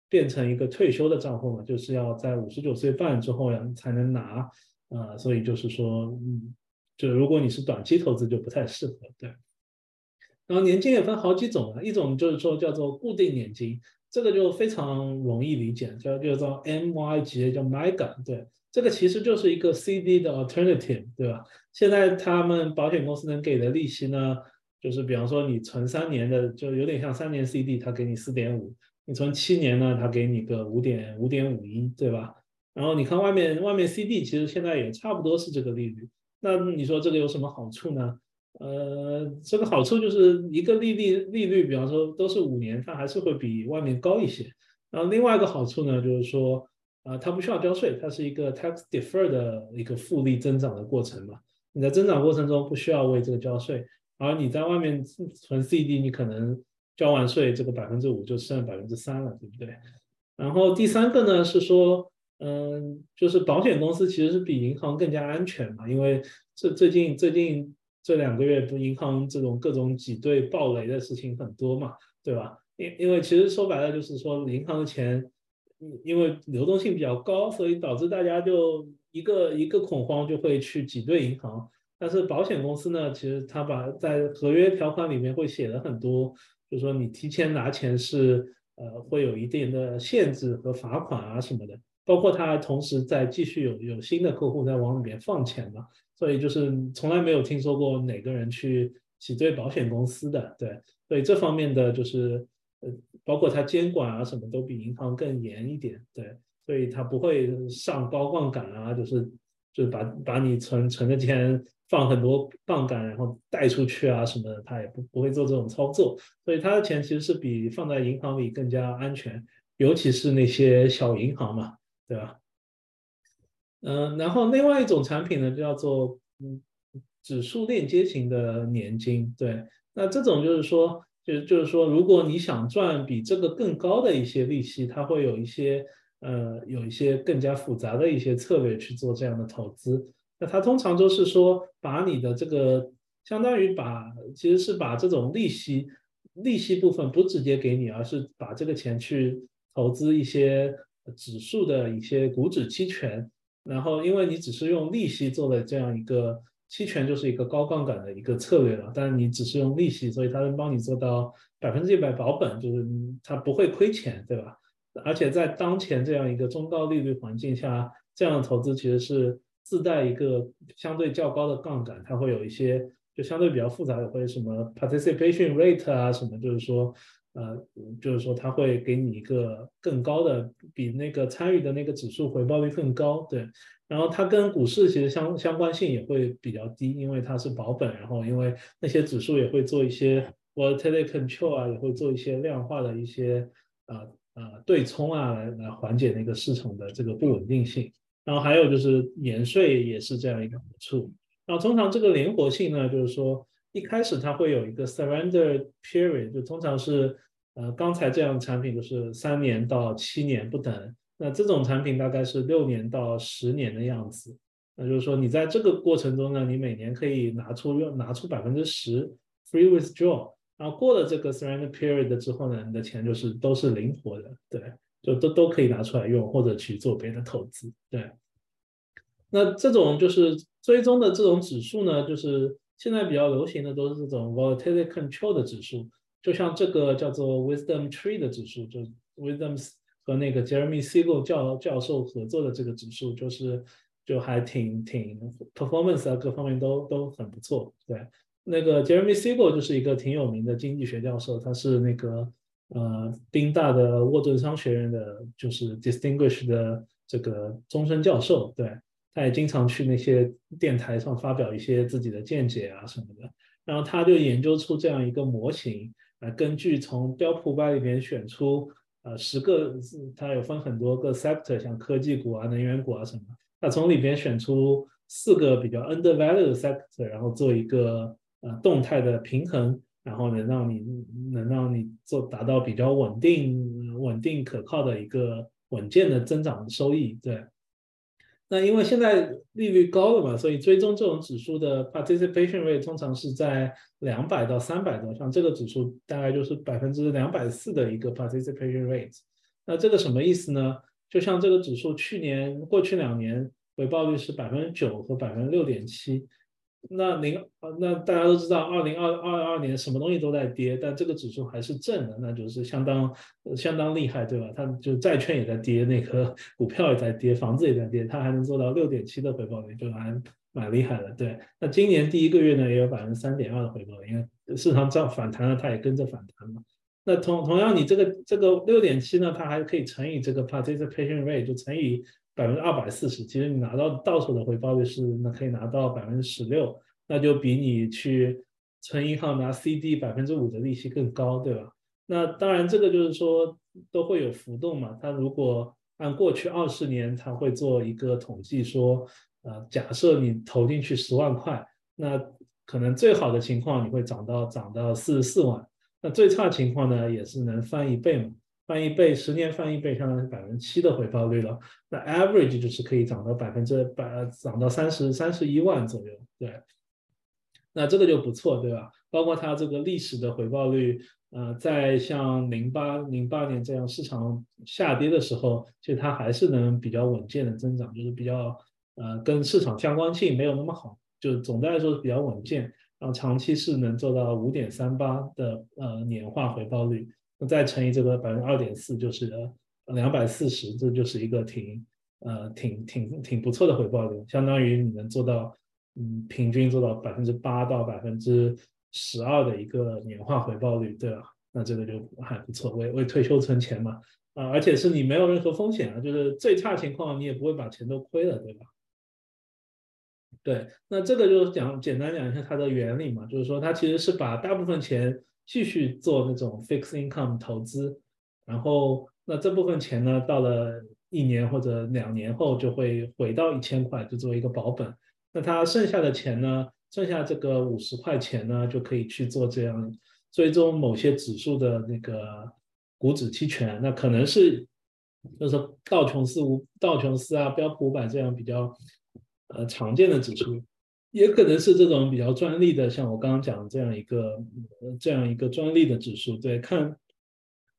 变成一个退休的账户嘛，就是要在五十九岁半之后呀才能拿，啊，所以就是说，嗯。就如果你是短期投资，就不太适合。对，然后年金也分好几种啊，一种就是说叫做固定年金，这个就非常容易理解，叫叫做 MY 级，叫 MYGA。对，这个其实就是一个 CD 的 alternative，对吧？现在他们保险公司能给的利息呢，就是比方说你存三年的，就有点像三年 CD，他给你四点五；你存七年呢，他给你个五点五点五一，对吧？然后你看外面外面 CD，其实现在也差不多是这个利率。那你说这个有什么好处呢？呃，这个好处就是一个利率利率，比方说都是五年，它还是会比外面高一些。然后另外一个好处呢，就是说，啊，它不需要交税，它是一个 tax defer 的一个复利增长的过程嘛。你在增长过程中不需要为这个交税，而你在外面存 CD，你可能交完税，这个百分之五就剩百分之三了，对不对？然后第三个呢是说。嗯，就是保险公司其实是比银行更加安全嘛，因为这最近最近这两个月不银行这种各种挤兑暴雷的事情很多嘛，对吧？因因为其实说白了就是说银行的钱，因为流动性比较高，所以导致大家就一个一个恐慌就会去挤兑银行。但是保险公司呢，其实它把在合约条款里面会写了很多，就是说你提前拿钱是呃会有一定的限制和罚款啊什么的。包括他同时在继续有有新的客户在往里面放钱嘛，所以就是从来没有听说过哪个人去挤兑保险公司的，对，所以这方面的就是呃，包括他监管啊什么都比银行更严一点，对，所以他不会上高杠杆啊，就是就是把把你存存的钱放很多杠杆然后贷出去啊什么的，他也不不会做这种操作，所以他的钱其实是比放在银行里更加安全，尤其是那些小银行嘛。对吧？嗯，然后另外一种产品呢，叫做嗯指数链接型的年金。对，那这种就是说，就就是说，如果你想赚比这个更高的一些利息，它会有一些呃有一些更加复杂的一些策略去做这样的投资。那它通常都是说，把你的这个相当于把其实是把这种利息利息部分不直接给你，而是把这个钱去投资一些。指数的一些股指期权，然后因为你只是用利息做的这样一个期权，就是一个高杠杆的一个策略了。但是你只是用利息，所以它能帮你做到百分之一百保本，就是它不会亏钱，对吧？而且在当前这样一个中高利率环境下，这样的投资其实是自带一个相对较高的杠杆，它会有一些就相对比较复杂的，会什么 participation rate 啊什么，就是说。呃，就是说它会给你一个更高的，比那个参与的那个指数回报率更高，对。然后它跟股市其实相相关性也会比较低，因为它是保本，然后因为那些指数也会做一些 volatility control 啊，也会做一些量化的一些呃呃对冲啊，来来缓解那个市场的这个不稳定性。然后还有就是免税也是这样一个好处。然后通常这个灵活性呢，就是说一开始它会有一个 surrender period，就通常是。呃，刚才这样的产品就是三年到七年不等，那这种产品大概是六年到十年的样子。那就是说，你在这个过程中呢，你每年可以拿出用拿出百分之十 free withdraw，然后过了这个 surrender period 之后呢，你的钱就是都是灵活的，对，就都都可以拿出来用或者去做别的投资，对。那这种就是追踪的这种指数呢，就是现在比较流行的都是这种 volatility control 的指数。就像这个叫做 Wisdom Tree 的指数，就 Wisdom 和那个 Jeremy Siegel 教教授合作的这个指数，就是就还挺挺 performance 啊，各方面都都很不错。对，那个 Jeremy Siegel 就是一个挺有名的经济学教授，他是那个呃宾大的沃顿商学院的，就是 Distinguished 的这个终身教授。对，他也经常去那些电台上发表一些自己的见解啊什么的。然后他就研究出这样一个模型。来根据从标普百里面选出呃十个，它有分很多个 sector，像科技股啊、能源股啊什么，他从里边选出四个比较 undervalued sector，然后做一个呃动态的平衡，然后能让你能让你做达到比较稳定、稳定可靠的一个稳健的增长收益，对。那因为现在利率高了嘛，所以追踪这种指数的 participation rate 通常是在两百到三百多，像这个指数大概就是百分之两百四的一个 participation rate。那这个什么意思呢？就像这个指数去年过去两年回报率是百分之九和百分之六点七。那零，那大家都知道，二零二二二年什么东西都在跌，但这个指数还是正的，那就是相当相当厉害，对吧？它就债券也在跌，那个股票也在跌，房子也在跌，它还能做到六点七的回报率，就还蛮厉害的。对，那今年第一个月呢，也有百分之三点二的回报率，因为市场涨反弹了，它也跟着反弹嘛。那同同样，你这个这个六点七呢，它还可以乘以这个 participation rate，就乘以。百分之二百四十，其实你拿到到手的回报率是那可以拿到百分之十六，那就比你去存银行拿 CD 百分之五的利息更高，对吧？那当然这个就是说都会有浮动嘛。它如果按过去二十年，它会做一个统计说，呃，假设你投进去十万块，那可能最好的情况你会涨到涨到四十四万，那最差情况呢也是能翻一倍嘛。翻一倍，十年翻一倍，相当于是百分之七的回报率了。那 average 就是可以涨到百分之百，涨到三十三十一万左右。对，那这个就不错，对吧？包括它这个历史的回报率，呃，在像零八零八年这样市场下跌的时候，其实它还是能比较稳健的增长，就是比较呃跟市场相关性没有那么好，就总的来说是比较稳健，然后长期是能做到五点三八的呃年化回报率，那再乘以这个百分之二点四，就是两百四十，这就是一个挺呃挺挺挺不错的回报率，相当于你能做到嗯平均做到百分之八到百分之。十二的一个年化回报率，对吧？那这个就还不错，为为退休存钱嘛，啊，而且是你没有任何风险啊，就是最差情况你也不会把钱都亏了，对吧？对，那这个就讲简单讲一下它的原理嘛，就是说它其实是把大部分钱继续做那种 fixed income 投资，然后那这部分钱呢，到了一年或者两年后就会回到一千块，就作为一个保本，那它剩下的钱呢？剩下这个五十块钱呢，就可以去做这样追踪某些指数的那个股指期权。那可能是就是道琼斯道琼斯啊、标普五百这样比较呃常见的指数，也可能是这种比较专利的，像我刚刚讲的这样一个这样一个专利的指数。对，看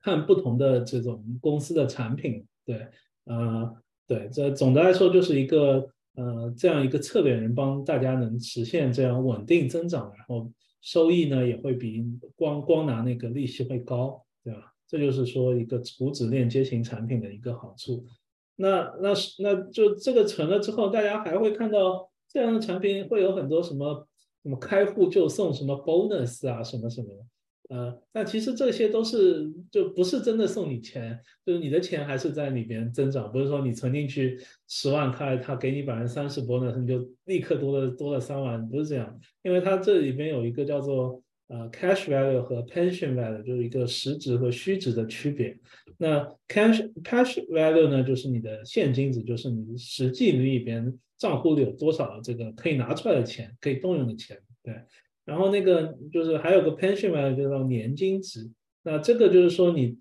看不同的这种公司的产品。对，呃，对，这总的来说就是一个。呃，这样一个策略能帮大家能实现这样稳定增长，然后收益呢也会比光光拿那个利息会高，对吧？这就是说一个股指链接型产品的一个好处。那那那就这个成了之后，大家还会看到这样的产品会有很多什么什么开户就送什么 bonus 啊，什么什么的。呃，但其实这些都是就不是真的送你钱，就是你的钱还是在里边增长，不是说你存进去十万块，他给你百分之三十 bonus，你就立刻多了多了三万，不是这样，因为它这里边有一个叫做呃 cash value 和 pension value，就是一个实值和虚值的区别。那 cash cash value 呢，就是你的现金值，就是你实际里边账户里有多少这个可以拿出来的钱，可以动用的钱，对。然后那个就是还有个 pension 嘛，就叫年金值，那这个就是说你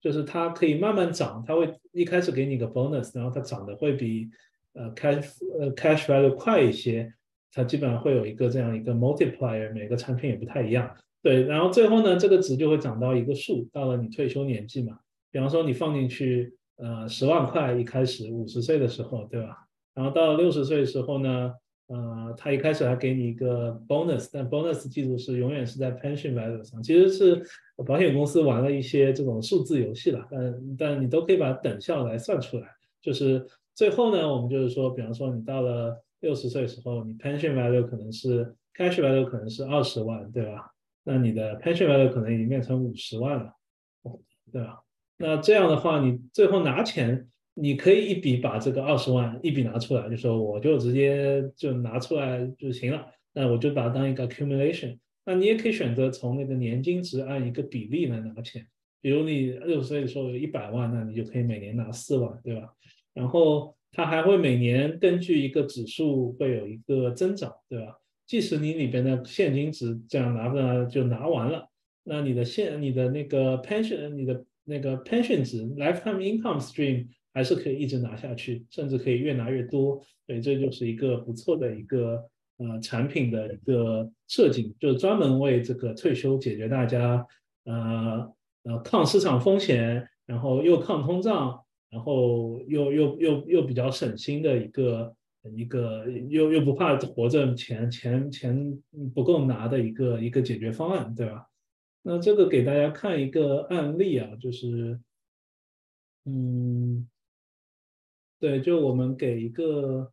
就是它可以慢慢涨，它会一开始给你个 bonus，然后它涨的会比呃 cash 呃 cash value 快一些，它基本上会有一个这样一个 multiplier，每个产品也不太一样，对，然后最后呢这个值就会涨到一个数，到了你退休年纪嘛，比方说你放进去呃十万块一开始五十岁的时候，对吧？然后到了六十岁的时候呢？呃，他一开始还给你一个 bonus，但 bonus 记住是永远是在 pension value 上，其实是保险公司玩了一些这种数字游戏了，但但你都可以把等效来算出来，就是最后呢，我们就是说，比方说你到了六十岁的时候，你 pension value 可能是 cash value 可能是二十万，对吧？那你的 pension value 可能已经变成五十万了，对吧？那这样的话，你最后拿钱。你可以一笔把这个二十万一笔拿出来，就说我就直接就拿出来就行了。那我就把它当一个 accumulation。那你也可以选择从那个年金值按一个比例来拿钱。比如你六十岁的时候有一百万，那你就可以每年拿四万，对吧？然后它还会每年根据一个指数会有一个增长，对吧？即使你里边的现金值这样拿着就拿完了，那你的现你的那个 pension 你的那个 pension 值 lifetime income stream。还是可以一直拿下去，甚至可以越拿越多，所以这就是一个不错的一个呃产品的一个设计，就是专门为这个退休解决大家呃呃抗市场风险，然后又抗通胀，然后又又又又比较省心的一个一个又又不怕活着钱钱钱不够拿的一个一个解决方案，对吧？那这个给大家看一个案例啊，就是嗯。对，就我们给一个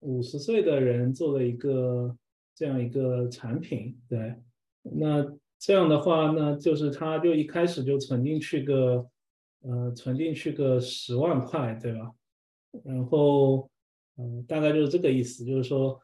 五十岁的人做了一个这样一个产品，对，那这样的话呢，就是他就一开始就存进去个，呃，存进去个十万块，对吧？然后，嗯，大概就是这个意思，就是说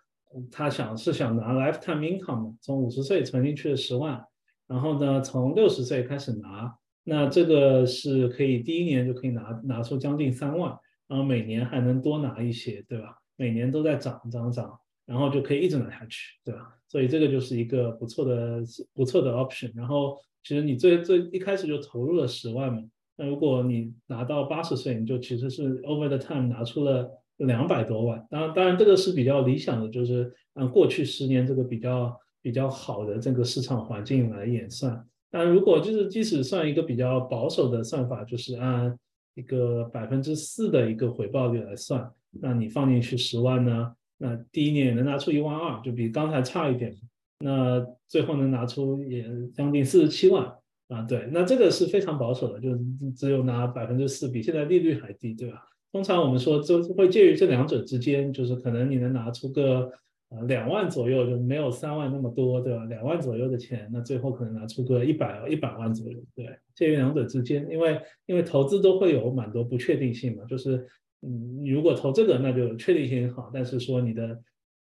他想是想拿 lifetime income，从五十岁存进去的十万，然后呢，从六十岁开始拿，那这个是可以第一年就可以拿拿出将近三万。然后每年还能多拿一些，对吧？每年都在涨涨涨，然后就可以一直拿下去，对吧？所以这个就是一个不错的不错的 option。然后其实你最最一开始就投入了十万嘛，那如果你拿到八十岁，你就其实是 over the time 拿出了两百多万。当然，当然这个是比较理想的，就是按过去十年这个比较比较好的这个市场环境来演算。但如果就是即使算一个比较保守的算法，就是按一个百分之四的一个回报率来算，那你放进去十万呢，那第一年能拿出一万二，就比刚才差一点。那最后能拿出也将近四十七万啊，对，那这个是非常保守的，就只有拿百分之四，比现在利率还低，对吧？通常我们说就会介于这两者之间，就是可能你能拿出个。呃，两万左右就没有三万那么多，对吧？两万左右的钱，那最后可能拿出个一百一百万左右，对，介于两者之间，因为因为投资都会有蛮多不确定性嘛，就是嗯，如果投这个，那就确定性好，但是说你的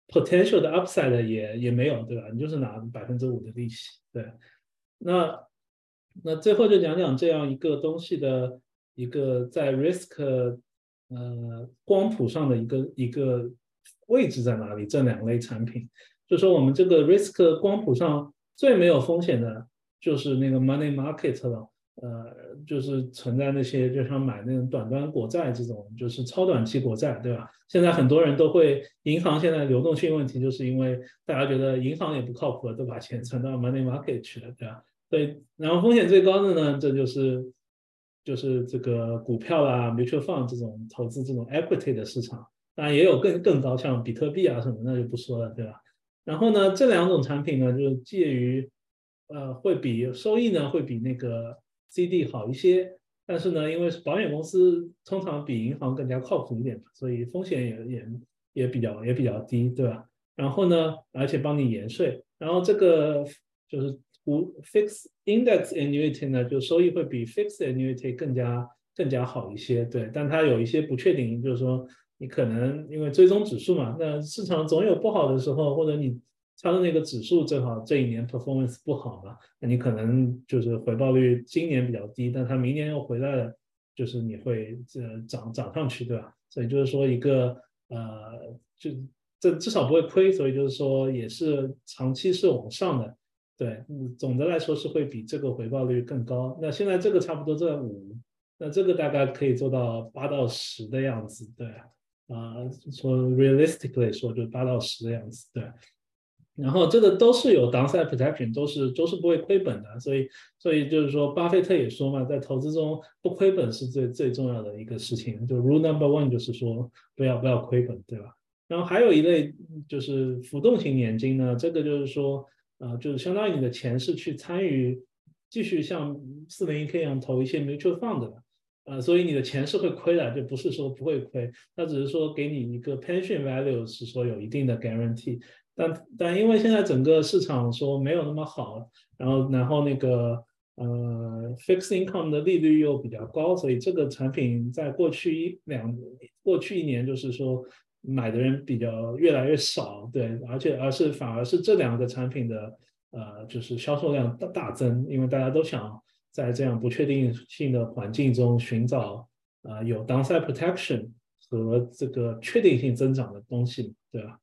potential 的 upside 也也没有，对吧？你就是拿百分之五的利息，对。那那最后就讲讲这样一个东西的一个在 risk 呃光谱上的一个一个。位置在哪里？这两类产品，就说我们这个 risk 光谱上最没有风险的，就是那个 money market 了。呃，就是存在那些，就像买那种短端国债这种，就是超短期国债，对吧？现在很多人都会，银行现在流动性问题，就是因为大家觉得银行也不靠谱了，都把钱存到 money market 去了，对吧？对，然后风险最高的呢，这就是就是这个股票啦、mutual fund 这种投资这种 equity 的市场。当然也有更更高，像比特币啊什么，那就不说了，对吧？然后呢，这两种产品呢，就是介于，呃，会比收益呢会比那个 CD 好一些，但是呢，因为保险公司通常比银行更加靠谱一点，所以风险也也也比较也比较低，对吧？然后呢，而且帮你延税，然后这个就是无 fix index annuity 呢，就收益会比 fixed annuity 更加更加好一些，对，但它有一些不确定，就是说。你可能因为追踪指数嘛，那市场总有不好的时候，或者你它的那个指数正好这一年 performance 不好嘛，那你可能就是回报率今年比较低，但它明年又回来了，就是你会这涨涨上去，对吧？所以就是说一个呃，就这至少不会亏，所以就是说也是长期是往上的，对，总的来说是会比这个回报率更高。那现在这个差不多在五，那这个大概可以做到八到十的样子，对。啊说 realistically 说就八到十的样子，对。然后这个都是有 downside protection，都是都是不会亏本的，所以所以就是说，巴菲特也说嘛，在投资中不亏本是最最重要的一个事情。就 rule number one 就是说不要不要亏本，对吧？然后还有一类就是浮动型年金呢，这个就是说，呃，就是相当于你的钱是去参与继续像四零一 k 一样投一些 mutual fund 的。呃，所以你的钱是会亏的，就不是说不会亏，它只是说给你一个 pension value 是说有一定的 guarantee，但但因为现在整个市场说没有那么好，然后然后那个呃 fixed income 的利率又比较高，所以这个产品在过去一两过去一年就是说买的人比较越来越少，对，而且而是反而是这两个产品的呃就是销售量大大增，因为大家都想。在这样不确定性的环境中寻找啊有 downside protection 和这个确定性增长的东西，对吧？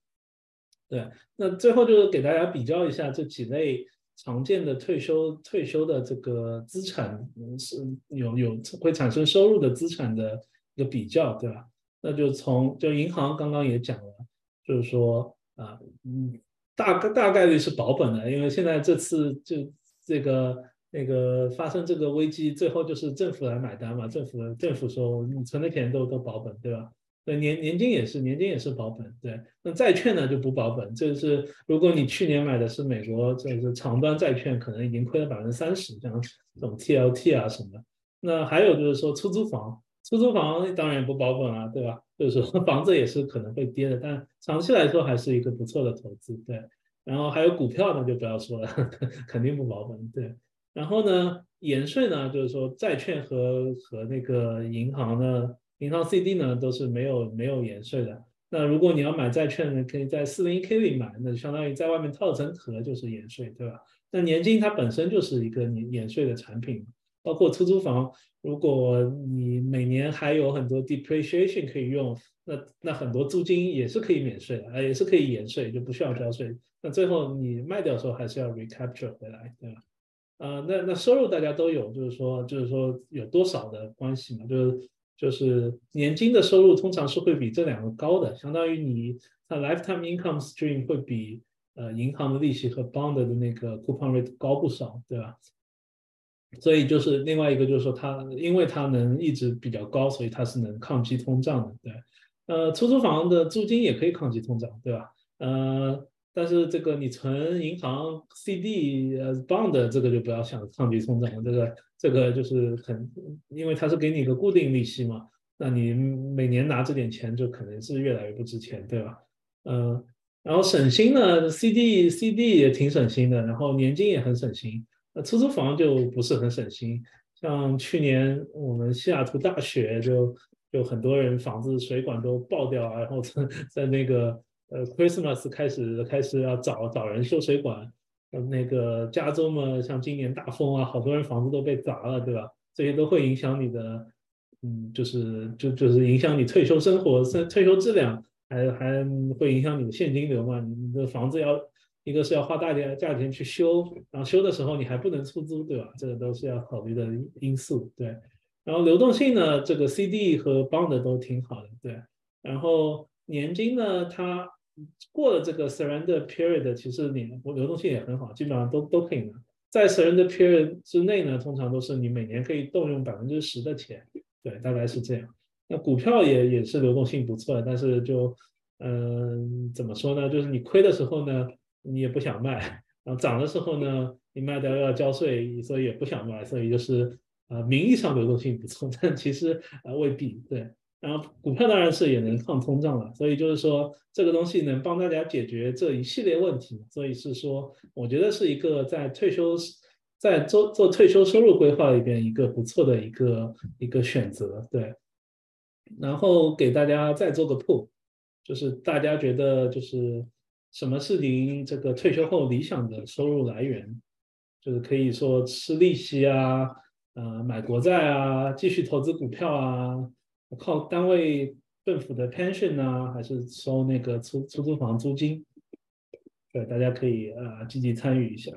对，那最后就是给大家比较一下这几类常见的退休退休的这个资产是有有会产生收入的资产的一个比较，对吧？那就从就银行刚刚也讲了，就是说啊嗯大概大概率是保本的，因为现在这次就这个。那个发生这个危机，最后就是政府来买单嘛？政府政府说你存的钱都都保本，对吧？那年年金也是，年金也是保本，对。那债券呢就不保本，就是如果你去年买的是美国这个长端债券，可能已经亏了百分之三十，像这种 TLT 啊什么。那还有就是说出租房，出租房当然不保本啊，对吧？就是说房子也是可能会跌的，但长期来说还是一个不错的投资，对。然后还有股票呢，就不要说了，(laughs) 肯定不保本，对。然后呢，延税呢，就是说债券和和那个银行呢，银行 CD 呢都是没有没有延税的。那如果你要买债券呢，可以在四零一 K 里买，那相当于在外面套层壳就是延税，对吧？那年金它本身就是一个免免税的产品，包括出租房，如果你每年还有很多 depreciation 可以用，那那很多租金也是可以免税的，啊，也是可以延税，就不需要交税。那最后你卖掉的时候还是要 recapture 回来，对吧？呃，那那收入大家都有，就是说，就是说有多少的关系嘛？就是就是年金的收入通常是会比这两个高的，相当于你它 lifetime income stream 会比呃银行的利息和 bond 的那个 coupon rate 高不少，对吧？所以就是另外一个就是说它，因为它能一直比较高，所以它是能抗击通胀的，对。呃，出租房的租金也可以抗击通胀，对吧？呃，但是这个你存银行 CD 呃 bond 这个就不要想抗击通胀了，这个这个就是很，因为它是给你一个固定利息嘛，那你每年拿这点钱就可能是越来越不值钱，对吧？呃，然后省心呢，CD CD 也挺省心的，然后年金也很省心。那出租房就不是很省心，像去年我们西雅图大学就就很多人房子水管都爆掉，然后在在那个呃 Christmas 开始开始要找找人修水管，呃那个加州嘛，像今年大风啊，好多人房子都被砸了，对吧？这些都会影响你的，嗯，就是就就是影响你退休生活、退退休质量，还还会影响你的现金流嘛？你的房子要。一个是要花大点价钱去修，然后修的时候你还不能出租，对吧？这个都是要考虑的因素，对。然后流动性呢，这个 CD 和 Bond 都挺好的，对。然后年金呢，它过了这个 Surrender Period，其实你流动性也很好，基本上都都可以拿。在 Surrender Period 之内呢，通常都是你每年可以动用百分之十的钱，对，大概是这样。那股票也也是流动性不错，但是就嗯，怎么说呢？就是你亏的时候呢。你也不想卖，然后涨的时候呢，你卖掉又要交税，所以也不想卖，所以就是呃名义上流动性不错，但其实呃未必对。然后股票当然是也能抗通胀了，所以就是说这个东西能帮大家解决这一系列问题，所以是说我觉得是一个在退休在做做退休收入规划里边一个不错的一个一个选择对。然后给大家再做个铺，就是大家觉得就是。什么是您这个退休后理想的收入来源？就是可以说吃利息啊，呃，买国债啊，继续投资股票啊，靠单位政府的 pension 啊，还是收那个出出租房租金？对，大家可以呃积极参与一下。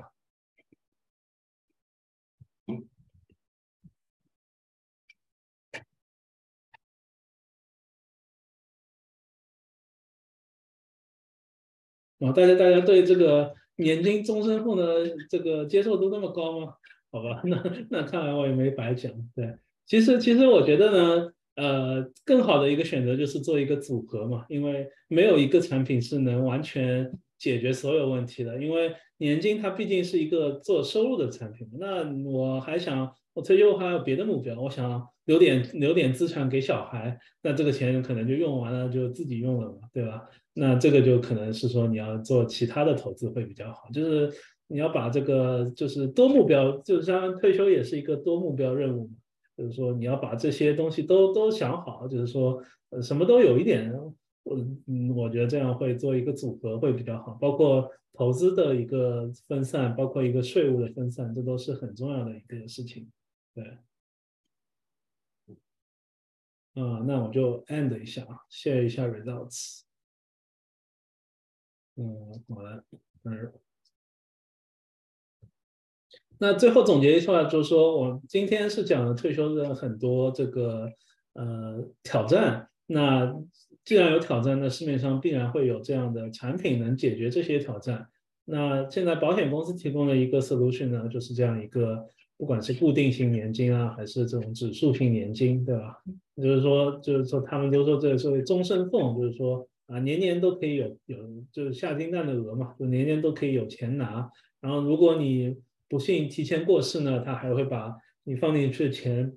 啊，大家大家对这个年金终身户的这个接受度那么高吗？好吧，(laughs) 那那看来我也没白讲。对，其实其实我觉得呢，呃，更好的一个选择就是做一个组合嘛，因为没有一个产品是能完全解决所有问题的。因为年金它毕竟是一个做收入的产品，那我还想我退休还有别的目标，我想留点留点资产给小孩，那这个钱可能就用完了，就自己用了嘛，对吧？那这个就可能是说你要做其他的投资会比较好，就是你要把这个就是多目标，就是像退休也是一个多目标任务嘛，就是说你要把这些东西都都想好，就是说呃什么都有一点，我嗯我觉得这样会做一个组合会比较好，包括投资的一个分散，包括一个税务的分散，这都是很重要的一个事情，对。啊，那我就 end 一下啊，share 一下 results。嗯，好的，嗯，那最后总结一下，就是说我今天是讲了退休的很多这个呃挑战。那既然有挑战，那市面上必然会有这样的产品能解决这些挑战。那现在保险公司提供的一个 solution 呢，就是这样一个，不管是固定型年金啊，还是这种指数型年金，对吧？就是说，就是说他们都说这个所谓终身俸，就是说。啊，年年都可以有有，就是下金蛋的鹅嘛，就年年都可以有钱拿。然后如果你不幸提前过世呢，他还会把你放进去的钱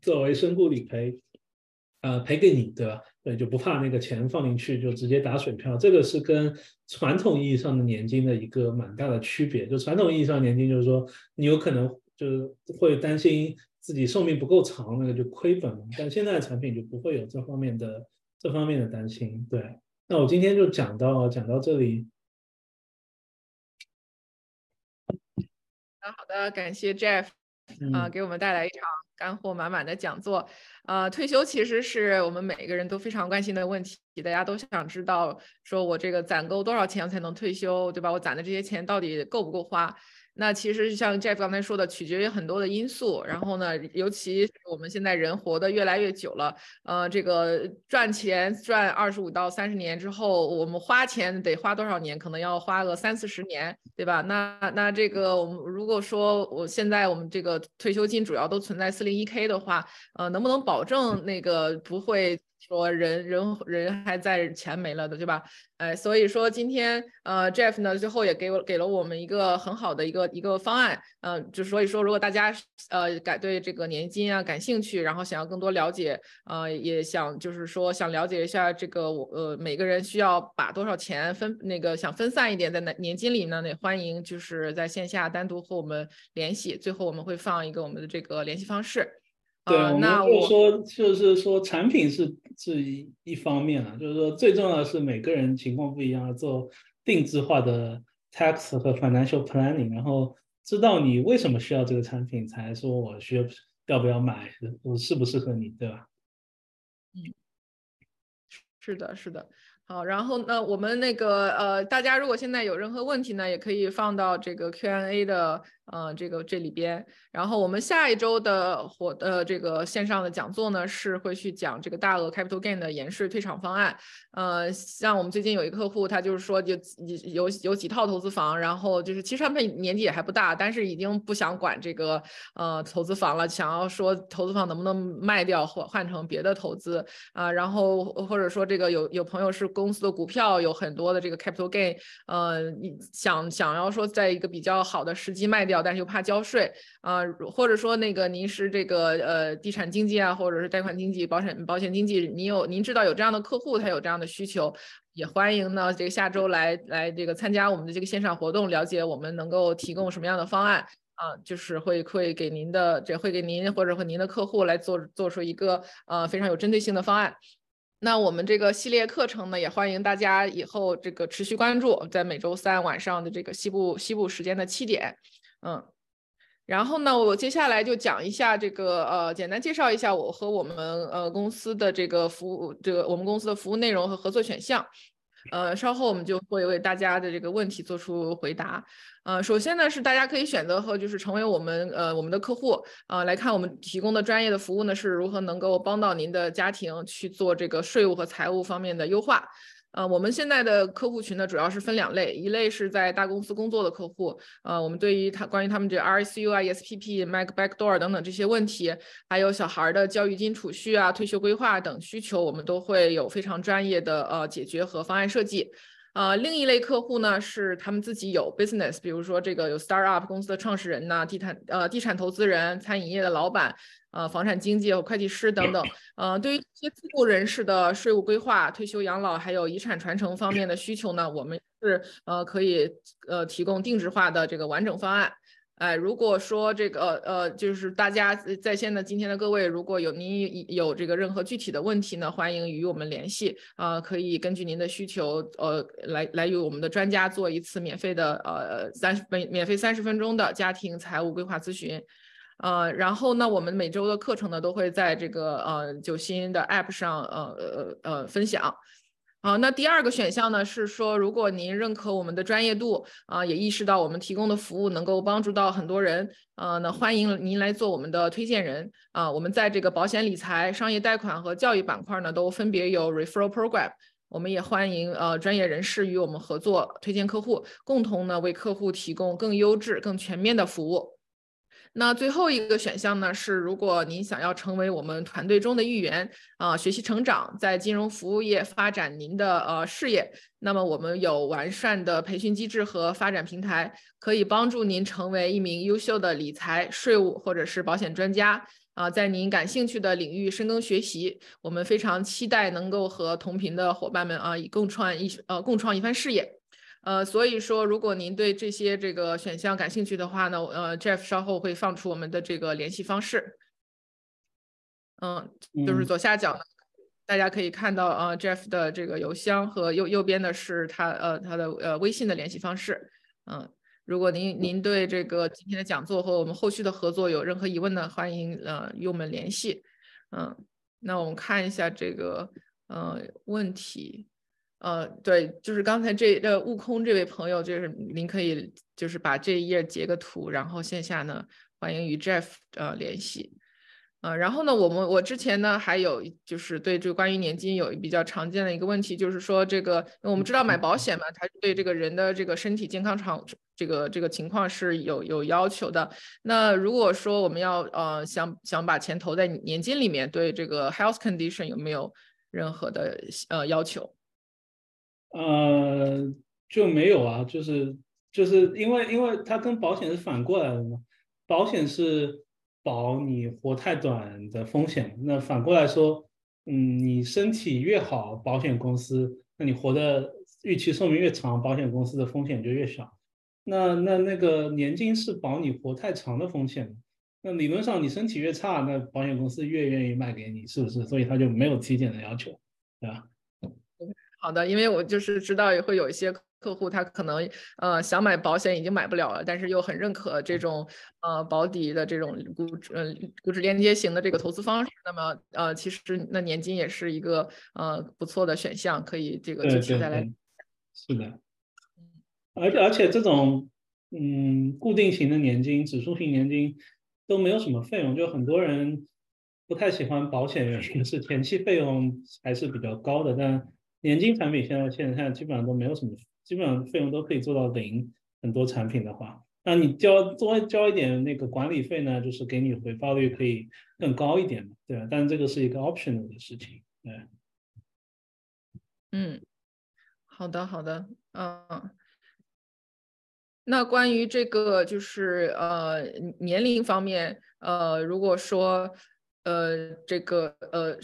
作为身故理赔，啊赔给你，对吧？对，就不怕那个钱放进去就直接打水漂。这个是跟传统意义上的年金的一个蛮大的区别。就传统意义上年金就是说你有可能就是会担心自己寿命不够长，那个就亏本了。但现在的产品就不会有这方面的。这方面的担心，对，那我今天就讲到讲到这里。好的，感谢 Jeff 啊，给我们带来一场干货满满的讲座。呃，退休其实是我们每个人都非常关心的问题，大家都想知道，说我这个攒够多少钱才能退休，对吧？我攒的这些钱到底够不够花？那其实像 Jeff 刚才说的，取决于很多的因素。然后呢，尤其我们现在人活得越来越久了，呃，这个赚钱赚二十五到三十年之后，我们花钱得花多少年？可能要花个三四十年，对吧？那那这个我们如果说我现在我们这个退休金主要都存在四零一 K 的话，呃，能不能保证那个不会？说人人人还在钱没了的，对吧？哎，所以说今天呃，Jeff 呢最后也给我给了我们一个很好的一个一个方案，嗯，就所以说如果大家呃感对这个年金啊感兴趣，然后想要更多了解，呃，也想就是说想了解一下这个我呃每个人需要把多少钱分那个想分散一点在年年金里呢，也欢迎就是在线下单独和我们联系，最后我们会放一个我们的这个联系方式。对，我们就说，就是说，产品是是一一方面啊，就是说，最重要的是每个人情况不一样，做定制化的 tax 和 financial planning，然后知道你为什么需要这个产品，才说我需要要不要买，我适不适合你，对吧？嗯，是的，是的。好，然后呢，我们那个呃，大家如果现在有任何问题呢，也可以放到这个 Q&A 的呃这个这里边。然后我们下一周的活呃这个线上的讲座呢，是会去讲这个大额 capital gain 的延税退场方案。呃，像我们最近有一个客户，他就是说就有有几套投资房，然后就是其实他们年纪也还不大，但是已经不想管这个呃投资房了，想要说投资房能不能卖掉或换成别的投资啊。然后或者说这个有有朋友是公司的股票有很多的这个 capital gain，呃，想想要说在一个比较好的时机卖掉，但是又怕交税啊。或者说那个您是这个呃地产经济啊，或者是贷款经济、保险保险经济，您有您知道有这样的客户，他有这样的需求，也欢迎呢这个下周来来这个参加我们的这个线上活动，了解我们能够提供什么样的方案啊，就是会会给您的这会给您或者和您的客户来做做出一个呃非常有针对性的方案。那我们这个系列课程呢，也欢迎大家以后这个持续关注，在每周三晚上的这个西部西部时间的七点，嗯。然后呢，我接下来就讲一下这个呃，简单介绍一下我和我们呃公司的这个服务，这个我们公司的服务内容和合作选项。呃，稍后我们就会为大家的这个问题做出回答。呃，首先呢是大家可以选择和就是成为我们呃我们的客户，呃来看我们提供的专业的服务呢是如何能够帮到您的家庭去做这个税务和财务方面的优化。呃，我们现在的客户群呢，主要是分两类，一类是在大公司工作的客户，呃，我们对于他关于他们这 RSU I S P P Mac Backdoor 等等这些问题，还有小孩的教育金储蓄啊、退休规划等需求，我们都会有非常专业的呃解决和方案设计。呃，另一类客户呢，是他们自己有 business，比如说这个有 startup 公司的创始人呐，地产呃地产投资人、餐饮业的老板。呃，房产经纪和会计师等等，呃，对于一些自雇人士的税务规划、退休养老还有遗产传承方面的需求呢，我们是呃可以呃提供定制化的这个完整方案。哎，如果说这个呃就是大家在线的今天的各位，如果有您有这个任何具体的问题呢，欢迎与我们联系啊，可以根据您的需求呃来来与我们的专家做一次免费的呃三十免免费三十分钟的家庭财务规划咨询。呃，然后呢，我们每周的课程呢都会在这个呃九新的 App 上呃呃呃分享。好，那第二个选项呢是说，如果您认可我们的专业度啊，也意识到我们提供的服务能够帮助到很多人，呃，那欢迎您来做我们的推荐人啊。我们在这个保险理财、商业贷款和教育板块呢都分别有 Referral Program，我们也欢迎呃专业人士与我们合作推荐客户，共同呢为客户提供更优质、更全面的服务。那最后一个选项呢是，如果您想要成为我们团队中的一员啊，学习成长，在金融服务业发展您的呃事业，那么我们有完善的培训机制和发展平台，可以帮助您成为一名优秀的理财、税务或者是保险专家啊，在您感兴趣的领域深耕学习。我们非常期待能够和同频的伙伴们啊，以共创一呃共创一番事业。呃，所以说，如果您对这些这个选项感兴趣的话呢，呃，Jeff 稍后会放出我们的这个联系方式。嗯，就是左下角，大家可以看到呃 Jeff 的这个邮箱和右右边的是他呃他的呃微信的联系方式。嗯，如果您您对这个今天的讲座和我们后续的合作有任何疑问呢，欢迎呃与我们联系。嗯，那我们看一下这个呃问题。呃，对，就是刚才这呃悟空这位朋友，就是您可以就是把这一页截个图，然后线下呢欢迎与 Jeff 呃联系。呃，然后呢，我们我之前呢还有就是对这个关于年金有比较常见的一个问题，就是说这个我们知道买保险嘛，它对这个人的这个身体健康长这个这个情况是有有要求的。那如果说我们要呃想想把钱投在年金里面，对这个 health condition 有没有任何的呃要求？呃，就没有啊，就是就是因为因为它跟保险是反过来的嘛，保险是。保你活太短的风险，那反过来说，嗯，你身体越好，保险公司，那你活的预期寿命越长，保险公司的风险就越小。那那那个年金是保你活太长的风险，那理论上你身体越差，那保险公司越愿意卖给你，是不是？所以他就没有体检的要求，对吧？好的，因为我就是知道也会有一些。客户他可能呃想买保险已经买不了了，但是又很认可这种呃保底的这种股指呃股指连接型的这个投资方式。那么呃其实那年金也是一个呃不错的选项，可以这个继续再来。是的，而且而且这种嗯固定型的年金、指数型年金都没有什么费用，就很多人不太喜欢保险，原因是前期费用还是比较高的。但年金产品现在现在基本上都没有什么。基本上费用都可以做到零，很多产品的话，那你交多交一点那个管理费呢，就是给你回报率可以更高一点嘛对吧？但这个是一个 optional 的事情，对。嗯，好的好的，嗯，那关于这个就是呃年龄方面，呃，如果说呃这个呃。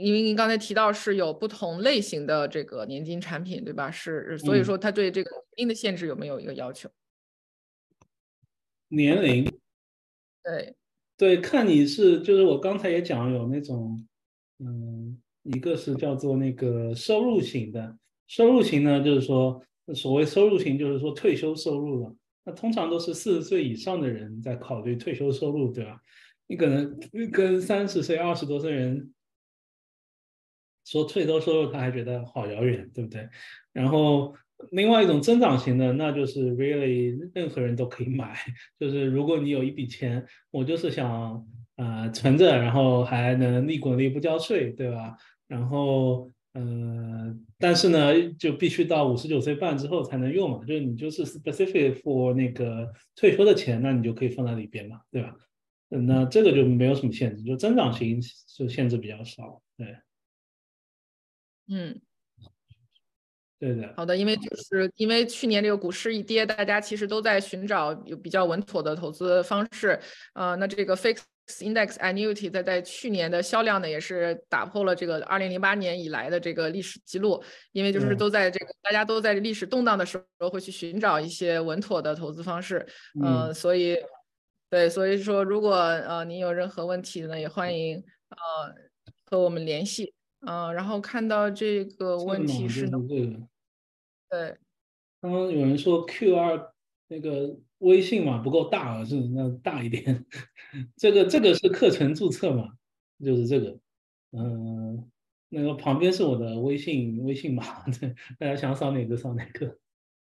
因为您刚才提到是有不同类型的这个年金产品，对吧？是，所以说它对这个年龄的限制有没有一个要求？年龄？对，对，看你是，就是我刚才也讲有那种，嗯，一个是叫做那个收入型的，收入型呢，就是说所谓收入型，就是说退休收入了。那通常都是四十岁以上的人在考虑退休收入，对吧？你可能跟三十岁、二十多岁人。说退休收入他还觉得好遥远，对不对？然后另外一种增长型的，那就是 really 任何人都可以买。就是如果你有一笔钱，我就是想呃存着，然后还能利滚利不交税，对吧？然后呃，但是呢，就必须到五十九岁半之后才能用嘛。就是你就是 specific for 那个退休的钱，那你就可以放在里边嘛，对吧？那这个就没有什么限制，就增长型就限制比较少，对。嗯，对的。好的，因为就是因为去年这个股市一跌，大家其实都在寻找有比较稳妥的投资方式。呃，那这个 fixed index annuity 在在去年的销量呢，也是打破了这个二零零八年以来的这个历史记录。因为就是都在这个大家都在历史动荡的时候，会去寻找一些稳妥的投资方式。嗯，所以对，所以说如果呃您有任何问题呢，也欢迎呃和我们联系。嗯，然后看到这个问题是，对，刚刚有人说 Q 二那个微信嘛不够大，是那大一点。(laughs) 这个这个是课程注册嘛？就是这个，嗯，那个旁边是我的微信微信码，对，(laughs) 大家想扫哪个扫哪个。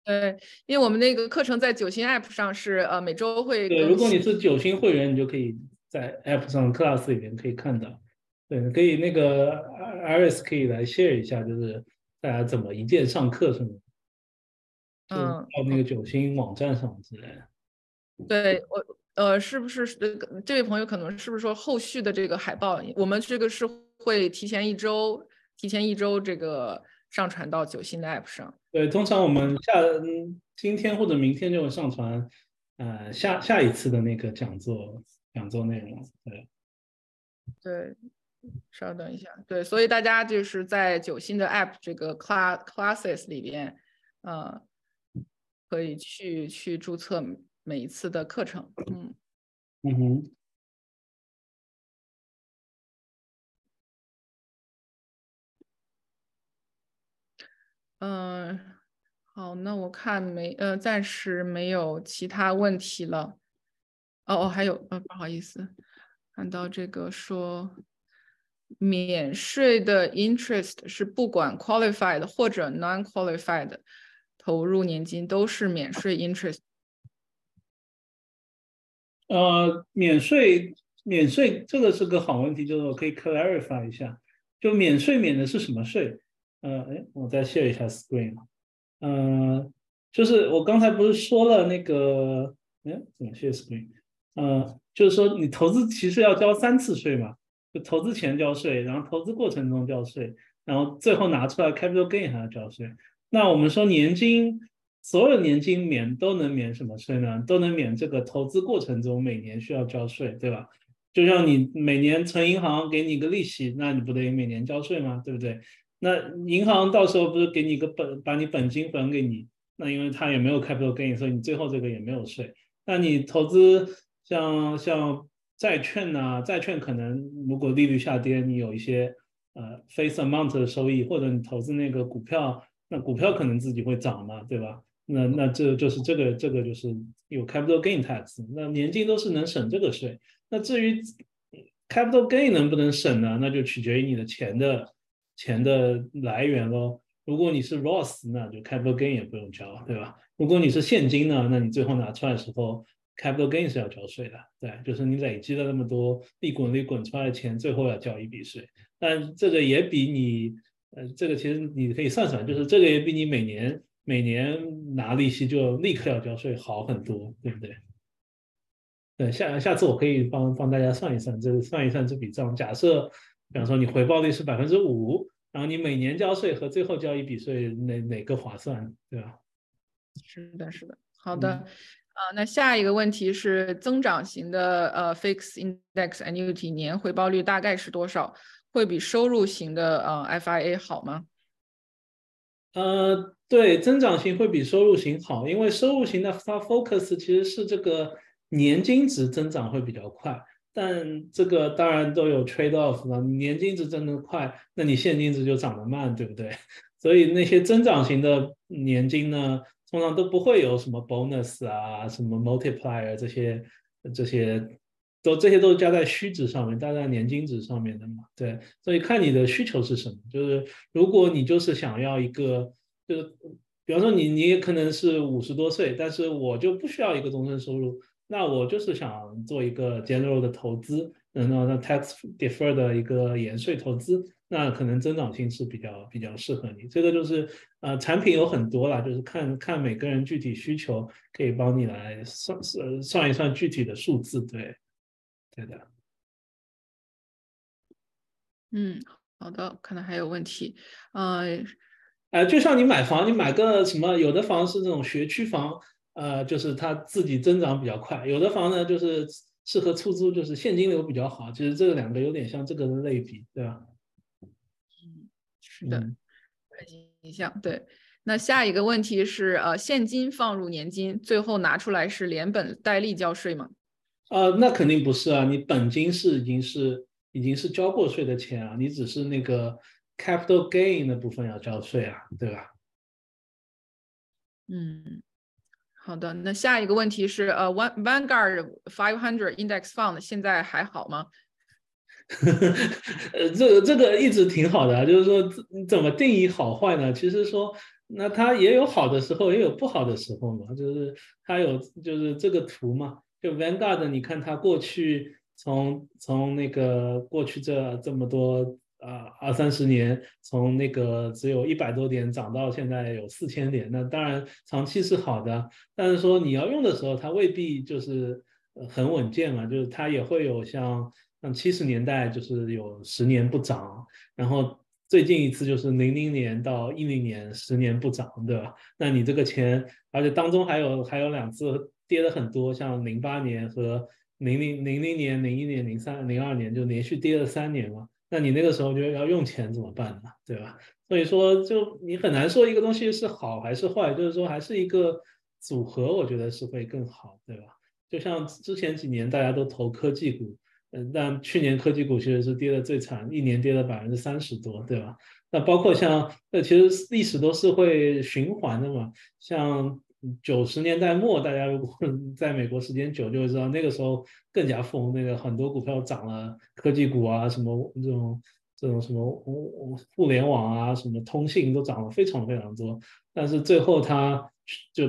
对，因为我们那个课程在九星 App 上是呃每周会。对，如果你是九星会员，你就可以在 App 上 Class 里面可以看到。对，可以那个 Iris 可以来 share 一下，就是大家怎么一键上课什么，嗯，到那个九星网站上之类的。对我，呃，是不是这位朋友可能是不是说后续的这个海报，我们这个是会提前一周，提前一周这个上传到九星的 app 上？对，通常我们下今天或者明天就会上传，呃，下下一次的那个讲座讲座内容。对，对。稍等一下，对，所以大家就是在九星的 App 这个 Class Classes 里边，呃，可以去去注册每一次的课程，嗯，嗯哼，嗯，好，那我看没，呃，暂时没有其他问题了。哦哦，还有，呃，不好意思，看到这个说免税的 interest 是不管 qualified 或者 non-qualified 投入年金都是免税 interest。呃，免税，免税这个是个好问题，就是我可以 clarify 一下，就免税免的是什么税？呃，哎，我再 share 一下 screen。嗯，就是我刚才不是说了那个，哎，怎么 share screen？嗯，就是说你投资其实要交三次税嘛，就投资前交税，然后投资过程中交税，然后最后拿出来 capital gain 还要交税。那我们说年金，所有年金免都能免什么税呢？都能免这个投资过程中每年需要交税，对吧？就像你每年存银行给你一个利息，那你不得每年交税吗？对不对？那银行到时候不是给你个本，把你本金还给你？那因为他也没有 capital gain，所以你最后这个也没有税。那你投资像像债券呢，债券可能如果利率下跌，你有一些呃 face amount 的收益，或者你投资那个股票，那股票可能自己会涨嘛，对吧？那那这就是这个这个就是有 capital gain tax，那年金都是能省这个税。那至于 capital gain 能不能省呢？那就取决于你的钱的。钱的来源喽，如果你是 Roth，那就 capital gain 也不用交，对吧？如果你是现金呢，那你最后拿出来的时候，capital gain 是要交税的，对，就是你累积了那么多利滚利滚出来的钱，最后要交一笔税。但这个也比你，呃，这个其实你可以算算，就是这个也比你每年每年拿利息就立刻要交税好很多，对不对？对，下下次我可以帮帮大家算一算，这算一算这笔账，假设。比方说，你回报率是百分之五，然后你每年交税和最后交一笔税，哪哪个划算，对吧？是的，是的。好的，啊，那下一个问题是增长型的呃 fix index annuity 年回报率大概是多少？会比收入型的呃 FIA 好吗？呃，对，增长型会比收入型好，因为收入型的它 focus 其实是这个年金值增长会比较快。但这个当然都有 trade off 了，年金值增得快，那你现金值就涨得慢，对不对？(laughs) 所以那些增长型的年金呢，通常都不会有什么 bonus 啊，什么 multiplier 这些，这些都这些都是加在虚值上面，加在年金值上面的嘛。对，所以看你的需求是什么，就是如果你就是想要一个，就是比方说你你也可能是五十多岁，但是我就不需要一个终身收入。那我就是想做一个 general 的投资，然后那 tax defer 的一个延税投资，那可能增长性是比较比较适合你。这个就是呃产品有很多啦，就是看看每个人具体需求，可以帮你来算算算一算具体的数字。对，对的。嗯，好的，可能还有问题。呃，呃，就像你买房，你买个什么，有的房是这种学区房。呃，就是它自己增长比较快，有的房呢就是适合出租，就是现金流比较好。其实这两个有点像这个的类比，对吧？嗯，是的，很像。对，那下一个问题是，呃，现金放入年金，最后拿出来是连本带利交税吗？呃，那肯定不是啊，你本金是已经是已经是交过税的钱啊，你只是那个 capital gain 的部分要交税啊，对吧？嗯。好的，那下一个问题是，呃，One Vanguard Five Hundred Index Fund 现在还好吗？(laughs) 呃，这个这个一直挺好的，就是说怎么定义好坏呢？其实说，那它也有好的时候，也有不好的时候嘛。就是它有，就是这个图嘛，就 Vanguard，你看它过去从从那个过去这这么多。啊，二三十年从那个只有一百多点涨到现在有四千点，那当然长期是好的。但是说你要用的时候，它未必就是很稳健嘛，就是它也会有像像七十年代就是有十年不涨，然后最近一次就是零零年到一零年十年不涨，对吧？那你这个钱，而且当中还有还有两次跌的很多，像零八年和零零零零年、零一年、零三、零二年就连续跌了三年嘛。那你那个时候就要用钱怎么办呢？对吧？所以说，就你很难说一个东西是好还是坏，就是说还是一个组合，我觉得是会更好，对吧？就像之前几年大家都投科技股，嗯，但去年科技股其实是跌的最惨，一年跌了百分之三十多，对吧？那包括像，呃，其实历史都是会循环的嘛。像九十年代末，大家如果 (laughs) 在美国时间久，就会知道那个时候更加疯，那个很多股票涨了，科技股啊，什么这种这种什么互互联网啊，什么通信都涨了非常非常多。但是最后它就。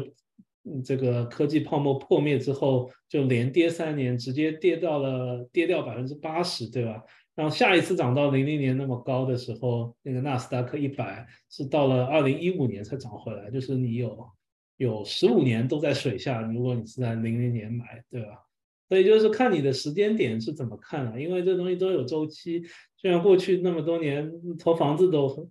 这个科技泡沫破灭之后，就连跌三年，直接跌到了跌掉百分之八十，对吧？然后下一次涨到零零年那么高的时候，那个纳斯达克一百是到了二零一五年才涨回来，就是你有有十五年都在水下。如果你是在零零年买，对吧？所以就是看你的时间点是怎么看了，因为这东西都有周期。虽然过去那么多年投房子都很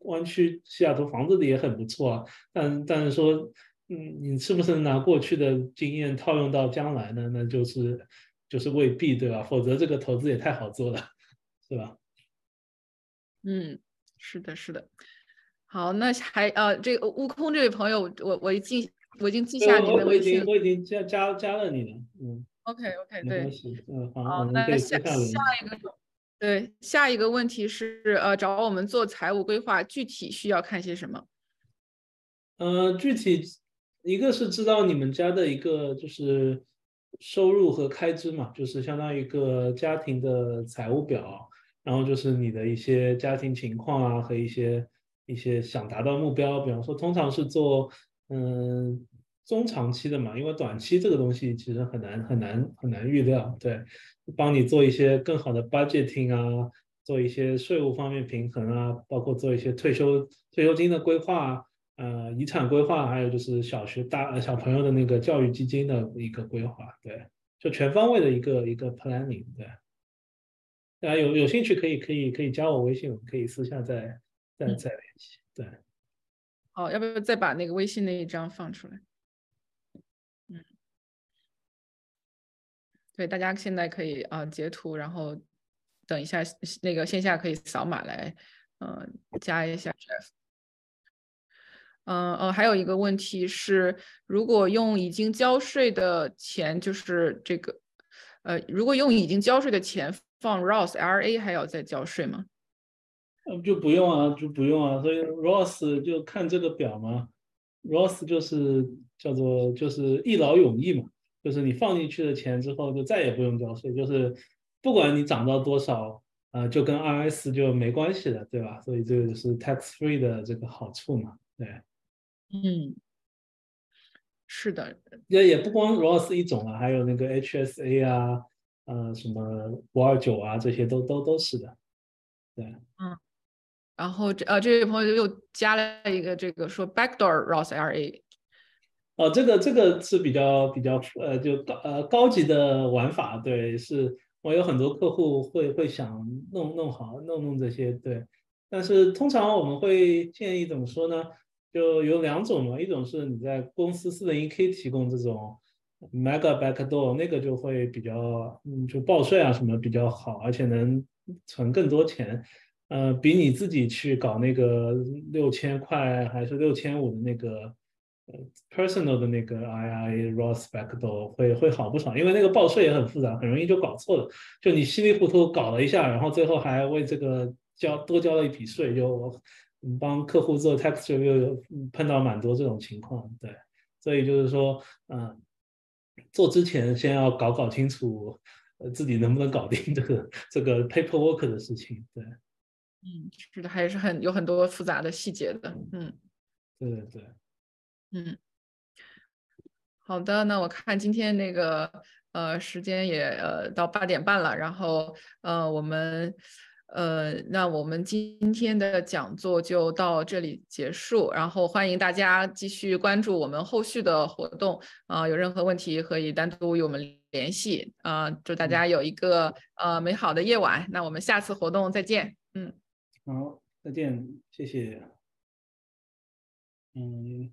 湾区西雅图房子的也很不错啊，但但是说。嗯，你是不是拿过去的经验套用到将来呢？那就是就是未必，对吧？否则这个投资也太好做了，是吧？嗯，是的，是的。好，那还呃，这个悟空这位朋友，我我已经我已经记下你的微信，我已经加加加了你了。嗯，OK OK，对，嗯，好，那下下一个对下一个问题是呃，找我们做财务规划，具体需要看些什么？呃，具体。一个是知道你们家的一个就是收入和开支嘛，就是相当于一个家庭的财务表，然后就是你的一些家庭情况啊和一些一些想达到目标，比方说通常是做嗯中长期的嘛，因为短期这个东西其实很难很难很难预料，对，帮你做一些更好的 budgeting 啊，做一些税务方面平衡啊，包括做一些退休退休金的规划啊。呃，遗产规划，还有就是小学大小朋友的那个教育基金的一个规划，对，就全方位的一个一个 planning，对。大家有有兴趣可以可以可以加我微信，我们可以私下再再再联系，对。好，要不要再把那个微信那一张放出来？嗯，对，大家现在可以啊截图，然后等一下那个线下可以扫码来，嗯，加一下 Jeff。嗯呃，还有一个问题是，如果用已经交税的钱，就是这个，呃，如果用已经交税的钱放 roth r a 还要再交税吗？呃，就不用啊，就不用啊。所以 Roth 就看这个表嘛，Roth 就是叫做就是一劳永逸嘛，就是你放进去的钱之后就再也不用交税，就是不管你涨到多少，呃，就跟 RS 就没关系了，对吧？所以这个是 tax free 的这个好处嘛，对。嗯，是的，也也不光 Roth 一种啊，还有那个 HSA 啊，呃，什么五二九啊，这些都都都是的。对，嗯，然后这呃这位朋友又加了一个这个说 Backdoor Roth IRA。哦，这个这个是比较比较呃就高呃高级的玩法，对，是我有很多客户会会想弄弄好弄弄这些，对，但是通常我们会建议怎么说呢？就有两种嘛，一种是你在公司四零一 k 提供这种 mega backdoor，那个就会比较，嗯，就报税啊什么比较好，而且能存更多钱，呃，比你自己去搞那个六千块还是六千五的那个 personal 的那个 IRA Roth backdoor 会会好不少，因为那个报税也很复杂，很容易就搞错了，就你稀里糊涂搞了一下，然后最后还为这个交多交了一笔税，就。你帮客户做又有碰到蛮多这种情况，对，所以就是说，嗯，做之前先要搞搞清楚，呃，自己能不能搞定这个这个 paperwork 的事情，对，嗯，是的，还是很有很多复杂的细节的，嗯，对对对，嗯，好的，那我看今天那个呃时间也呃到八点半了，然后呃我们。呃，那我们今天的讲座就到这里结束，然后欢迎大家继续关注我们后续的活动啊，有任何问题可以单独与我们联系啊，祝大家有一个呃美好的夜晚，那我们下次活动再见，嗯，好，再见，谢谢，嗯。